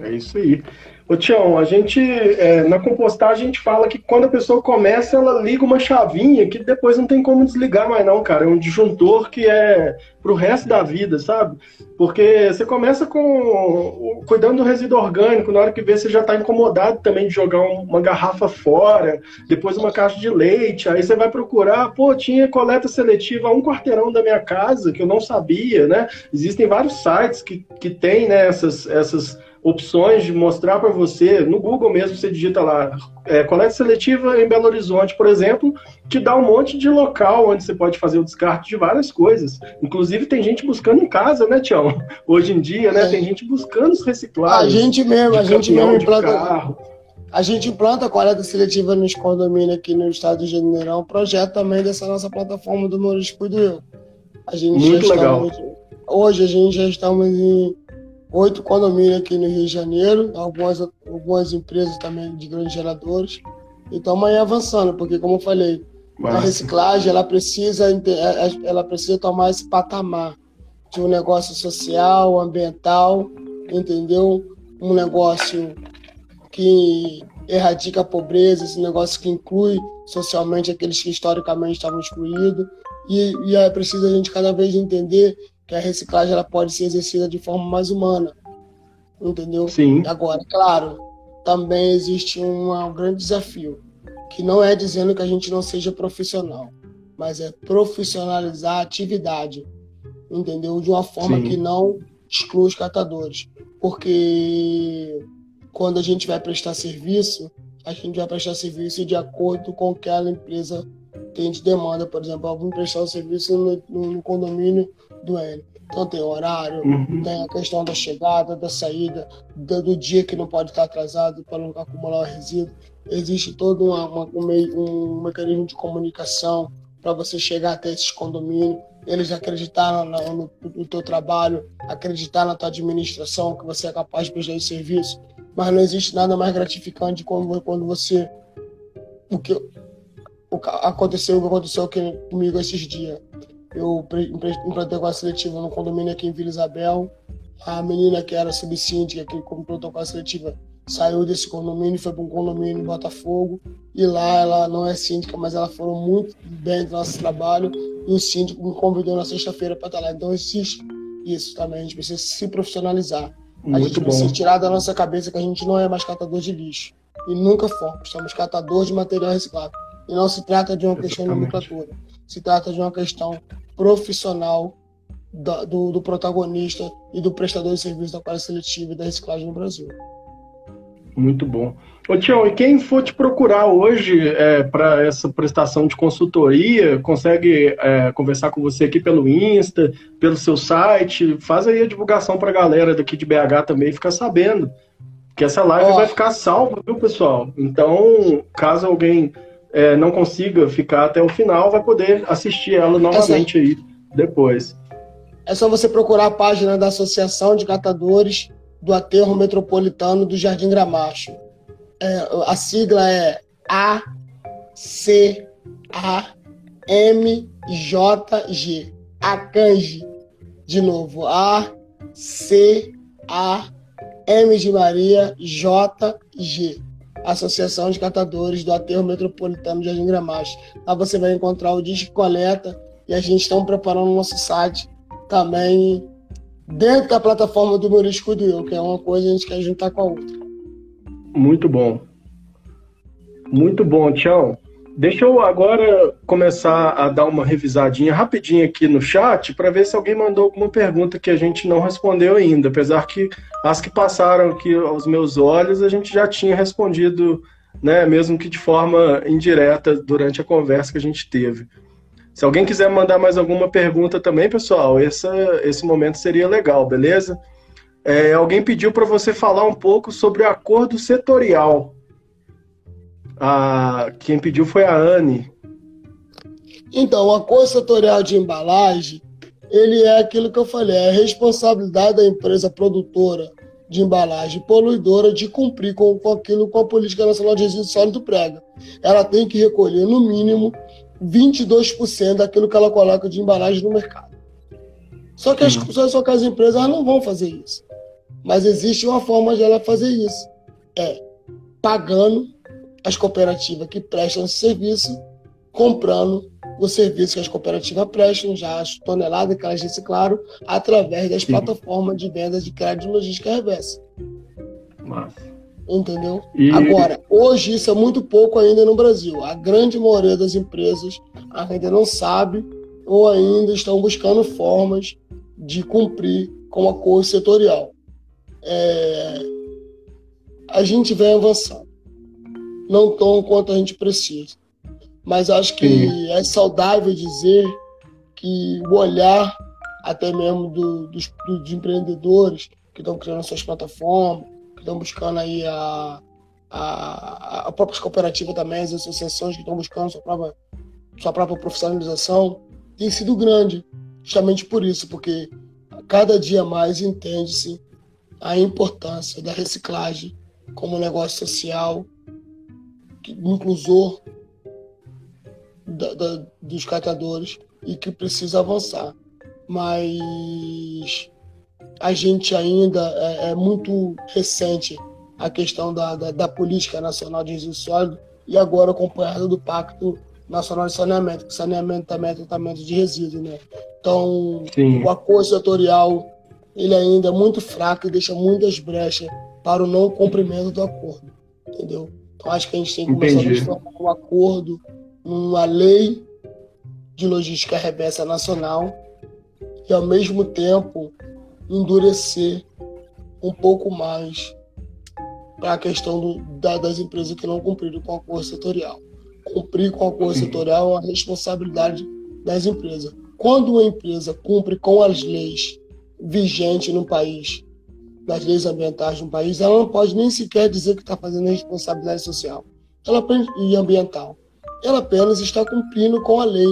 É isso aí. Ô Tião, a gente, é, na compostagem, a gente fala que quando a pessoa começa, ela liga uma chavinha que depois não tem como desligar mais não, cara. É um disjuntor que é pro resto da vida, sabe? Porque você começa com cuidando do resíduo orgânico, na hora que vê você já está incomodado também de jogar uma garrafa fora, depois uma caixa de leite, aí você vai procurar, pô, tinha coleta seletiva a um quarteirão da minha casa, que eu não sabia, né? Existem vários sites que, que tem né, essas, essas opções de mostrar para você, no Google mesmo, você digita lá, é, coleta seletiva em Belo Horizonte, por exemplo, te dá um monte de local onde você pode fazer o descarte de várias coisas. Inclusive, tem gente buscando em casa, né, Tião? Hoje em dia, né, é. tem gente buscando os reciclados. A gente mesmo, a gente mesmo implanta. Carro. A gente implanta a coleta seletiva nos condomínios aqui no estado de Janeiro. um projeto também dessa nossa plataforma do Cuido Eu. A gente Muito legal. Estamos, hoje a gente já estamos em oito condomínios aqui no Rio de Janeiro, algumas, algumas empresas também de grandes geradores. E estamos aí avançando, porque como eu falei, a reciclagem ela precisa, é, é, ela precisa tomar esse patamar de um negócio social, ambiental, entendeu? Um negócio que erradica a pobreza, esse negócio que inclui socialmente aqueles que historicamente estavam excluídos. E, e é preciso a gente cada vez entender que a reciclagem ela pode ser exercida de forma mais humana, entendeu? Sim. Agora, claro, também existe um grande desafio, que não é dizendo que a gente não seja profissional, mas é profissionalizar a atividade, entendeu? De uma forma Sim. que não exclui os catadores, porque quando a gente vai prestar serviço, a gente vai prestar serviço de acordo com o que a empresa tem de demanda. Por exemplo, vou prestar o serviço no, no, no condomínio do N. Então tem horário, uhum. tem a questão da chegada, da saída, do, dia que não pode estar atrasado para não acumular o resíduo. Existe todo uma, uma, um, um mecanismo de comunicação para você chegar até esses condomínios. Eles acreditaram no, no, no teu trabalho, acreditar na tua administração, que você é capaz de prestar esse serviço. Mas não existe nada mais gratificante quando, quando você. O que, o, aconteceu o que aconteceu comigo esses dias eu implantei com a seletiva no condomínio aqui em Vila Isabel. A menina que era subsíndica, que completou com a seletiva, saiu desse condomínio e foi para um condomínio em Botafogo. E lá ela não é síndica, mas ela falou muito bem do nosso trabalho. E o síndico me convidou na sexta-feira para estar lá. Então existe isso também. A gente precisa se profissionalizar. Muito a gente bom. precisa tirar da nossa cabeça que a gente não é mais catador de lixo. E nunca fomos. Somos catadores de material reciclável. E não se trata de uma Exatamente. questão de nomenclatura. Se trata de uma questão profissional da, do, do, protagonista e do prestador de serviço da coleta seletiva e da reciclagem no Brasil. Muito bom. Ô Tião, e quem for te procurar hoje é, para essa prestação de consultoria, consegue é, conversar com você aqui pelo Insta, pelo seu site? Faz aí a divulgação para a galera daqui de BH também ficar sabendo. Que essa live Ó, vai ficar salva, viu, pessoal? Então, caso alguém é, não consiga ficar até o final, vai poder assistir ela novamente aí depois. É só você procurar a página da Associação de Catadores do Aterro Metropolitano do Jardim Gramacho. É, a sigla é ACAMJG. Acange. De novo, A C A M de Maria J G. Associação de Catadores do Aterro Metropolitano de Jardim Gramacho. Lá você vai encontrar o disco coleta e a gente está preparando o nosso site também dentro da plataforma do Meu Escudo Eu, que é uma coisa a gente quer juntar com a outra. Muito bom. Muito bom, Tião. Deixa eu agora começar a dar uma revisadinha rapidinho aqui no chat para ver se alguém mandou alguma pergunta que a gente não respondeu ainda. Apesar que as que passaram aqui aos meus olhos a gente já tinha respondido, né, mesmo que de forma indireta durante a conversa que a gente teve. Se alguém quiser mandar mais alguma pergunta também, pessoal, essa, esse momento seria legal, beleza? É, alguém pediu para você falar um pouco sobre o acordo setorial a, quem pediu foi a Anne. Então, o acordo setorial de embalagem, ele é aquilo que eu falei, é a responsabilidade da empresa produtora de embalagem poluidora de cumprir com, com aquilo com a Política Nacional de Resíduos Sólidos prega. Ela tem que recolher, no mínimo, 22% daquilo que ela coloca de embalagem no mercado. Só que, as, uhum. só que as empresas não vão fazer isso. Mas existe uma forma de ela fazer isso. É pagando as cooperativas que prestam esse serviço, comprando o serviço que as cooperativas prestam, já as toneladas que elas reciclaram, através das Sim. plataformas de venda de crédito logística reversa. Massa. Entendeu? E... Agora, hoje isso é muito pouco ainda no Brasil. A grande maioria das empresas ainda não sabe ou ainda estão buscando formas de cumprir com o acordo setorial. É... A gente vem avançando não tão quanto a gente precisa. Mas acho que Sim. é saudável dizer que o olhar até mesmo do, dos, dos, empreendedores que estão criando suas plataformas, que estão buscando aí a, a, a própria cooperativa também, as associações que estão buscando sua própria, sua própria profissionalização, tem sido grande, justamente por isso, porque cada dia mais entende-se a importância da reciclagem como negócio social inclusor da, da, dos catadores e que precisa avançar. Mas a gente ainda é, é muito recente a questão da, da, da, Política Nacional de Resíduos Sólidos e agora acompanhada do Pacto Nacional de Saneamento, que saneamento também é tratamento de resíduos, né? Então, Sim. o acordo setorial ele ainda é muito fraco e deixa muitas brechas para o não cumprimento do acordo, entendeu? Então, acho que a gente tem que começar a um acordo numa lei de logística reversa nacional e, ao mesmo tempo, endurecer um pouco mais para a questão do, da, das empresas que não cumpriram com o acordo setorial. Cumprir com o acordo setorial é uma responsabilidade das empresas. Quando uma empresa cumpre com as leis vigentes no país, das leis ambientais no país, ela não pode nem sequer dizer que está fazendo responsabilidade social ela, e ambiental. Ela apenas está cumprindo com a lei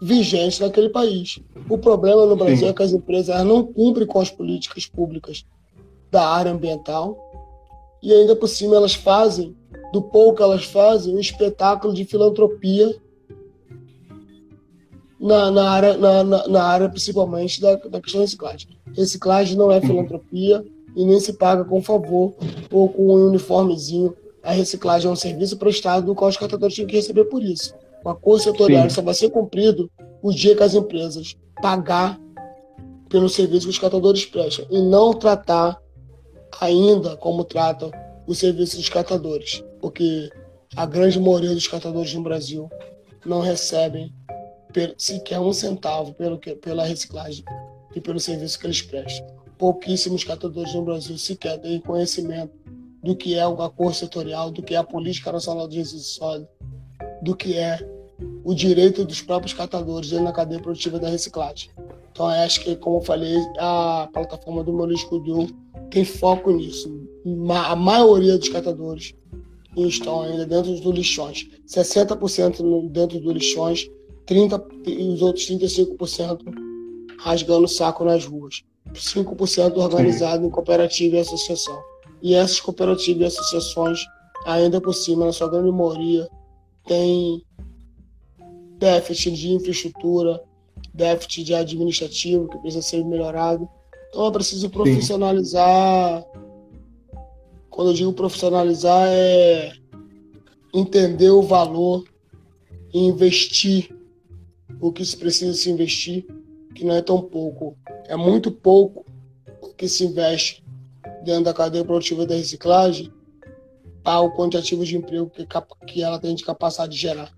vigente naquele país. O problema no Brasil Sim. é que as empresas não cumprem com as políticas públicas da área ambiental e ainda por cima elas fazem, do pouco que elas fazem, um espetáculo de filantropia na, na, área, na, na, na área principalmente da, da questão da reciclagem. Reciclagem não é filantropia e nem se paga com favor ou com um uniformezinho. A reciclagem é um serviço prestado do qual os catadores têm que receber por isso. O acordo setorial só vai ser cumprido o dia que as empresas pagar pelo serviço que os catadores prestam e não tratar ainda como tratam o serviço dos catadores, porque a grande maioria dos catadores no Brasil não recebem sequer um centavo pelo que, pela reciclagem e pelo serviço que eles prestam. Pouquíssimos catadores no Brasil sequer têm conhecimento do que é o acordo setorial, do que é a política nacional de resíduos sólidos, do que é o direito dos próprios catadores dentro da cadeia produtiva da reciclagem. Então, acho que, como eu falei, a plataforma do meu Escudeu tem foco nisso. A maioria dos catadores estão ainda dentro dos lixões. 60% dentro dos lixões, 30, e os outros 35% rasgando o saco nas ruas. 5% organizado em cooperativa e associação. E essas cooperativas e associações, ainda por cima, na sua grande maioria, têm déficit de infraestrutura, déficit de administrativo que precisa ser melhorado. Então é preciso profissionalizar. Sim. Quando eu digo profissionalizar é entender o valor e investir o que se precisa se investir, que não é tão pouco. É muito pouco o que se investe dentro da cadeia produtiva da reciclagem para o quantitativo de emprego que, que ela tem de capacidade de gerar.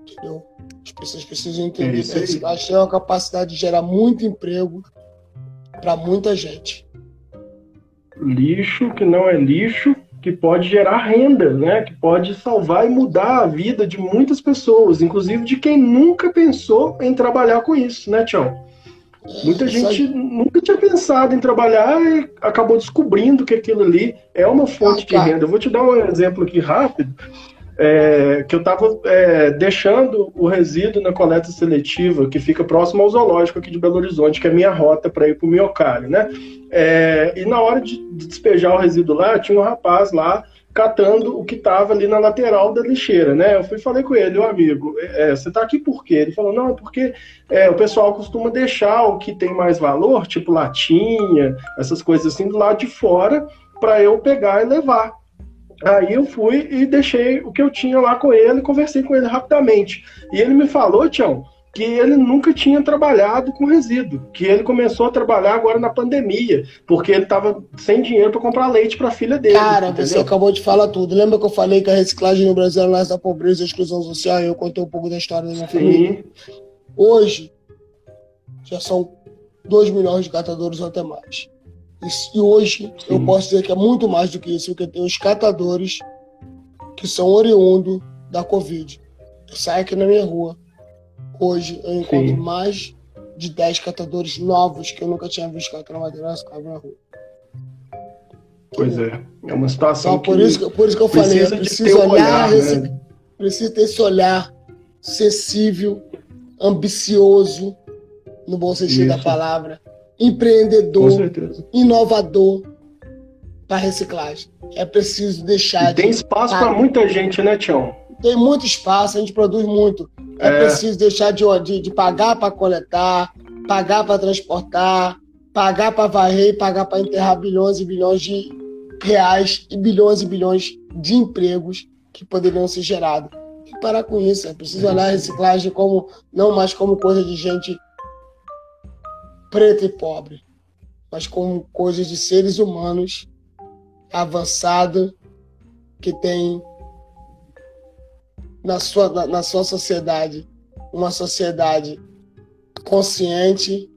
Entendeu? As pessoas precisam entender é que a reciclagem tem uma capacidade de gerar muito emprego para muita gente. Lixo que não é lixo, que pode gerar renda, né? Que pode salvar e mudar a vida de muitas pessoas, inclusive de quem nunca pensou em trabalhar com isso, né, Tião? Muita gente nunca tinha pensado em trabalhar e acabou descobrindo que aquilo ali é uma fonte de renda. Eu vou te dar um exemplo aqui rápido é, que eu estava é, deixando o resíduo na coleta seletiva, que fica próximo ao zoológico aqui de Belo Horizonte, que é a minha rota para ir para o Miocário, né? É, e na hora de, de despejar o resíduo lá, tinha um rapaz lá catando o que estava ali na lateral da lixeira, né? Eu fui falei com ele, o amigo, é, você está aqui por quê? Ele falou, não, é porque é, o pessoal costuma deixar o que tem mais valor, tipo latinha, essas coisas assim, do lado de fora, para eu pegar e levar. Aí eu fui e deixei o que eu tinha lá com ele, conversei com ele rapidamente. E ele me falou, Tião, que ele nunca tinha trabalhado com resíduo, que ele começou a trabalhar agora na pandemia, porque ele estava sem dinheiro para comprar leite para a filha dele. Cara, entendeu? você acabou de falar tudo. Lembra que eu falei que a reciclagem no Brasil é da pobreza e exclusão social? E eu contei um pouco da história da minha Sim. família. Hoje, já são 2 milhões de catadores ou até mais. E hoje Sim. eu posso dizer que é muito mais do que isso, porque tem os catadores que são oriundos da Covid. Eu saio aqui na minha rua. Hoje eu encontro Sim. mais de 10 catadores novos que eu nunca tinha visto catar madeira na rua. Pois é, é uma situação então, por que isso, por isso que eu falei, eu preciso olhar, olhar esse, né? ter esse olhar sensível, ambicioso, no bom sentido isso. da palavra, empreendedor, inovador para reciclagem. É preciso deixar. E tem espaço para muita gente, né, Tião? Tem muito espaço, a gente produz muito. É, é preciso deixar de, de, de pagar para coletar, pagar para transportar, pagar para varrer e pagar para enterrar bilhões e bilhões de reais e bilhões e bilhões de empregos que poderiam ser gerados. Tem que parar com isso. É preciso olhar a reciclagem como não mais como coisa de gente preta e pobre, mas como coisas de seres humanos avançados que tem na sua, na, na sua sociedade uma sociedade consciente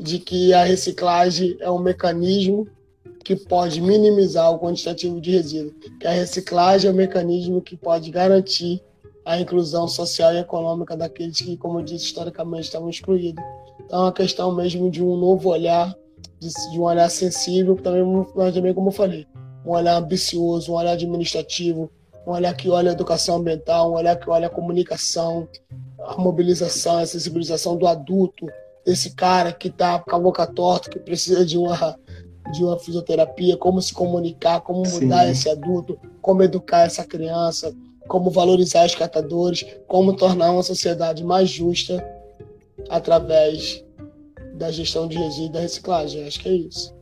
de que a reciclagem é um mecanismo que pode minimizar o quantitativo de resíduo, que a reciclagem é o mecanismo que pode garantir a inclusão social e econômica daqueles que, como eu disse, historicamente estavam excluídos. Então, é uma questão mesmo de um novo olhar, de, de um olhar sensível, também, mas também, como eu falei, um olhar ambicioso, um olhar administrativo, um olhar que olha a educação ambiental, um olhar que olha a comunicação, a mobilização, a sensibilização do adulto, desse cara que está com a boca torta, que precisa de uma, de uma fisioterapia, como se comunicar, como mudar Sim. esse adulto, como educar essa criança, como valorizar os catadores, como tornar uma sociedade mais justa através da gestão de resíduos e da reciclagem. Acho que é isso.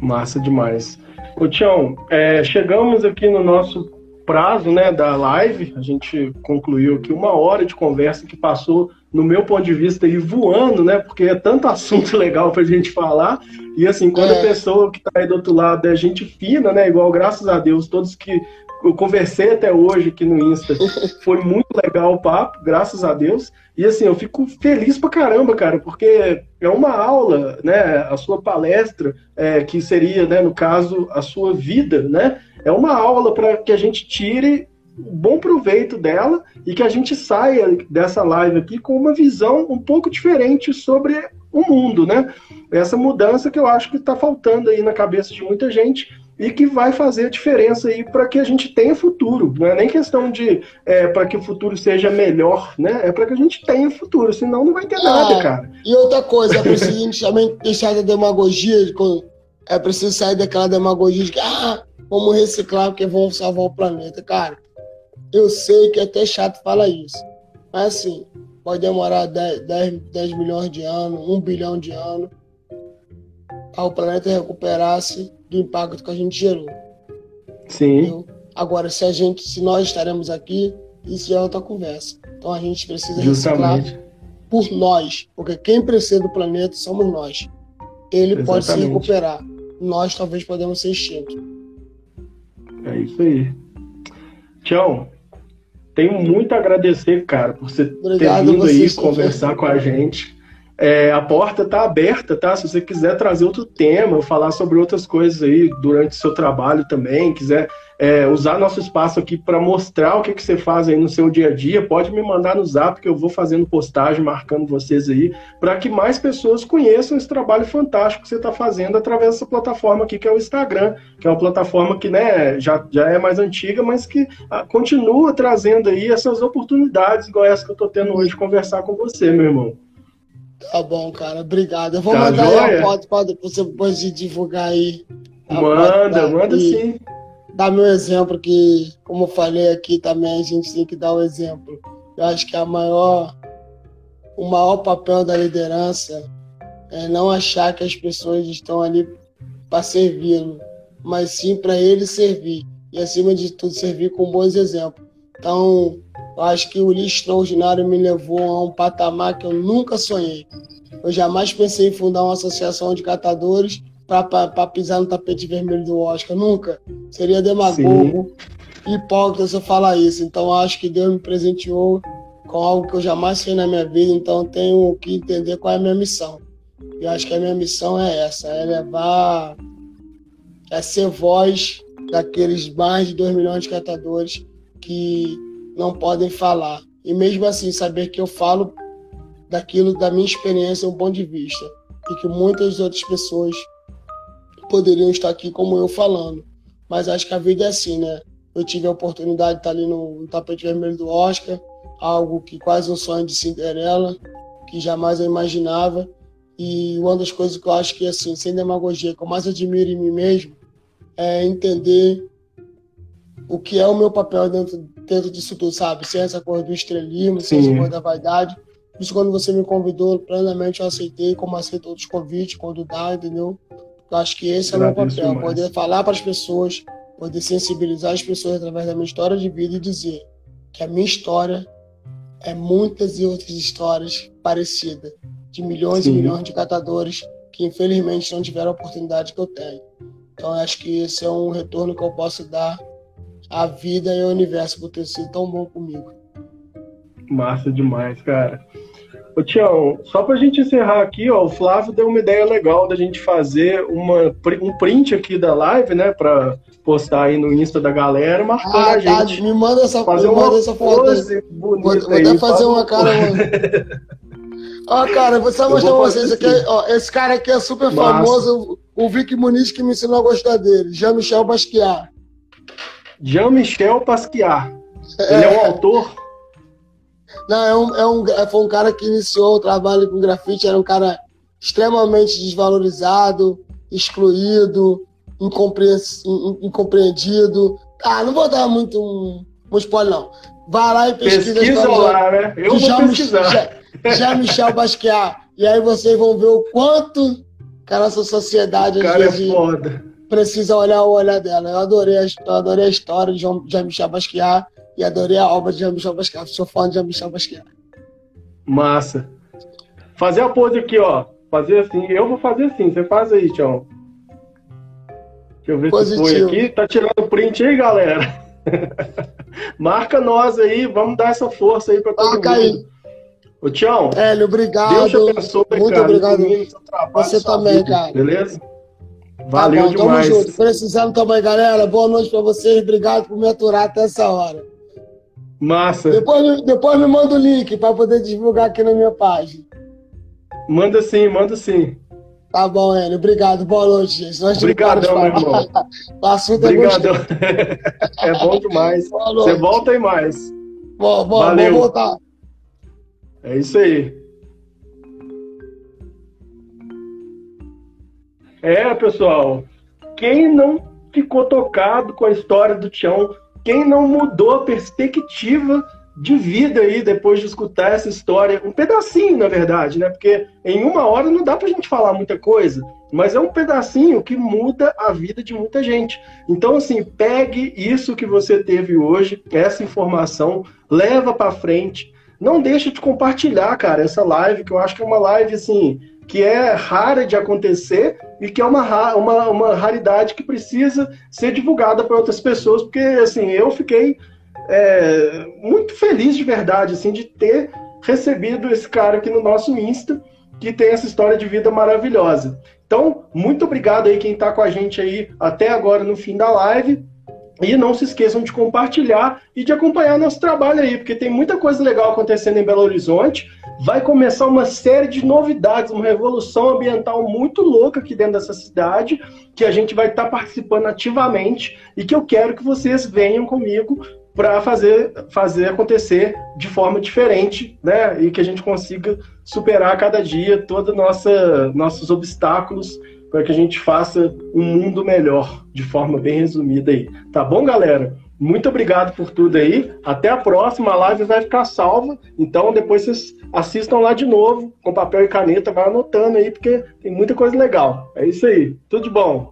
Massa demais. Ô Tião, é, chegamos aqui no nosso prazo né, da live, a gente concluiu aqui uma hora de conversa que passou, no meu ponto de vista, aí voando, né? Porque é tanto assunto legal para a gente falar. E assim, quando é. a pessoa que está aí do outro lado é gente fina, né? Igual, graças a Deus, todos que eu conversei até hoje aqui no Insta. Foi muito legal o papo, graças a Deus. E assim, eu fico feliz pra caramba, cara, porque é uma aula, né? A sua palestra, é, que seria, né, no caso, a sua vida, né? É uma aula para que a gente tire bom proveito dela e que a gente saia dessa live aqui com uma visão um pouco diferente sobre o mundo, né? Essa mudança que eu acho que está faltando aí na cabeça de muita gente e que vai fazer a diferença aí para que a gente tenha futuro. Não é nem questão de é, para que o futuro seja melhor, né? É para que a gente tenha futuro, senão não vai ter nada, é, cara. E outra coisa, é preciso a gente também deixar da demagogia, é preciso sair daquela demagogia de que ah, vamos reciclar porque vamos salvar o planeta. Cara, eu sei que é até chato falar isso, mas assim, pode demorar 10, 10, 10 milhões de anos, 1 bilhão de anos, para o planeta recuperar-se do impacto que a gente gerou. Sim. Entendeu? Agora, se a gente, se nós estaremos aqui, isso é outra conversa. Então a gente precisa Justamente. reciclar por nós, porque quem precisa do planeta somos nós. Ele Exatamente. pode se recuperar. Nós talvez podemos ser extintos. É isso aí. Tchau. Tenho muito a agradecer, cara, por você Obrigado ter vindo aí conversar com a gente. É, a porta está aberta, tá? Se você quiser trazer outro tema, falar sobre outras coisas aí durante o seu trabalho também, quiser é, usar nosso espaço aqui para mostrar o que, que você faz aí no seu dia a dia, pode me mandar no zap que eu vou fazendo postagem marcando vocês aí, para que mais pessoas conheçam esse trabalho fantástico que você está fazendo através dessa plataforma aqui, que é o Instagram, que é uma plataforma que né, já, já é mais antiga, mas que a, ah, continua trazendo aí essas oportunidades, igual essa que eu estou tendo hoje de conversar com você, meu irmão. Tá bom, cara. Obrigado. Eu vou tá mandar joia? aí a foto para você depois de divulgar aí. Manda, manda sim. Dar meu exemplo, que, como eu falei aqui também, a gente tem que dar o um exemplo. Eu acho que a maior, o maior papel da liderança é não achar que as pessoas estão ali para servi-lo, mas sim para ele servir. E, acima de tudo, servir com bons exemplos. Então, eu acho que o lixo extraordinário me levou a um patamar que eu nunca sonhei. Eu jamais pensei em fundar uma associação de catadores para pisar no tapete vermelho do Oscar. Nunca. Seria demagogo, Sim. hipócrita se eu falar isso. Então acho que Deus me presenteou com algo que eu jamais fiz na minha vida. Então tenho que entender qual é a minha missão. E acho que a minha missão é essa: é levar, é ser voz daqueles mais de 2 milhões de catadores que não podem falar. E mesmo assim, saber que eu falo daquilo da minha experiência, um ponto de vista, e que muitas outras pessoas poderiam estar aqui como eu falando. Mas acho que a vida é assim, né? Eu tive a oportunidade de estar ali no, no tapete vermelho do Oscar, algo que quase um sonho de Cinderela, que jamais eu imaginava. E uma das coisas que eu acho que, assim, sem demagogia, que eu mais admiro em mim mesmo, é entender o que é o meu papel dentro, dentro disso tudo, sabe? Sem essa coisa do estrelismo, sem essa coisa da vaidade. Por isso, quando você me convidou, plenamente eu aceitei, como aceito outros convites, quando dá, entendeu? Eu acho que esse é o meu papel, poder falar para as pessoas, poder sensibilizar as pessoas através da minha história de vida e dizer que a minha história é muitas e outras histórias parecidas, de milhões Sim. e milhões de catadores que infelizmente não tiveram a oportunidade que eu tenho. Então, eu acho que esse é um retorno que eu posso dar a vida e o universo por ter sido tão bom comigo. Massa demais, cara. Ô, Tião, só pra gente encerrar aqui, ó, o Flávio deu uma ideia legal da gente fazer uma, um print aqui da live, né, pra postar aí no Insta da galera, marcando ah, a tá, gente. Tá, me manda essa, fazer me manda essa foto. Vou, vou até fazer uma cara. Ó, cara, vou só mostrar pra vocês aqui. Ó, esse cara aqui é super Massa. famoso. O Vic Muniz que me ensinou a gostar dele. Jean-Michel Basquiat. Jean-Michel Basquiat. Ele é um autor? Não, é um, é um, é, foi um cara que iniciou o trabalho com grafite, era um cara extremamente desvalorizado, excluído, incompreendido. Ah, não vou dar muito um, um spoiler, não. Vai lá e pesquisa, pesquisa lá, né? Eu vou já, pesquisar. Já, já Michel Basquiat. E aí vocês vão ver o quanto que a nossa sociedade às vezes é precisa olhar o olhar dela. Eu adorei, a, eu adorei a história de Jean-Michel Basquiat e adorei a obra de Jean-Michel Basquiat. Sou fã de Jean-Michel Basquiat. Massa. Fazer a pose aqui, ó. Fazer assim. Eu vou fazer assim. Você faz aí, Tião. Deixa eu ver Positivo. se foi aqui. Tá tirando print aí, galera? Marca nós aí. Vamos dar essa força aí pra todo Marca mundo. Aí. Ô, Tião. Hélio, obrigado. Deus abençoe, Muito cara, obrigado. Você também, vida, cara. Beleza? Valeu tá bom, demais. Tamo junto. Precisando também, galera. Boa noite pra vocês. Obrigado por me aturar até essa hora. Massa. Depois, depois me manda o link para poder divulgar aqui na minha página. Manda sim, manda sim. Tá bom, Hélio. Obrigado. Boa noite, gente. Nós Obrigadão, meu irmão. o assunto é Obrigadão. é bom demais. Você volta aí mais. Bom, bom, Valeu. vou voltar. É isso aí. É, pessoal. Quem não ficou tocado com a história do Tião quem não mudou a perspectiva de vida aí depois de escutar essa história, um pedacinho, na verdade, né? Porque em uma hora não dá pra gente falar muita coisa, mas é um pedacinho que muda a vida de muita gente. Então, assim, pegue isso que você teve hoje, essa informação, leva para frente. Não deixe de compartilhar, cara, essa live, que eu acho que é uma live, assim, que é rara de acontecer e que é uma, uma, uma raridade que precisa ser divulgada para outras pessoas, porque assim, eu fiquei é, muito feliz de verdade assim, de ter recebido esse cara aqui no nosso Insta, que tem essa história de vida maravilhosa. Então, muito obrigado aí quem está com a gente aí até agora no fim da live. E não se esqueçam de compartilhar e de acompanhar nosso trabalho aí, porque tem muita coisa legal acontecendo em Belo Horizonte. Vai começar uma série de novidades, uma revolução ambiental muito louca aqui dentro dessa cidade, que a gente vai estar participando ativamente e que eu quero que vocês venham comigo para fazer, fazer acontecer de forma diferente, né? E que a gente consiga superar a cada dia todos nossos obstáculos para que a gente faça um mundo melhor, de forma bem resumida aí. Tá bom, galera? Muito obrigado por tudo aí. Até a próxima. A live vai ficar salva. Então, depois vocês assistam lá de novo, com papel e caneta. Vai anotando aí, porque tem muita coisa legal. É isso aí. Tudo de bom.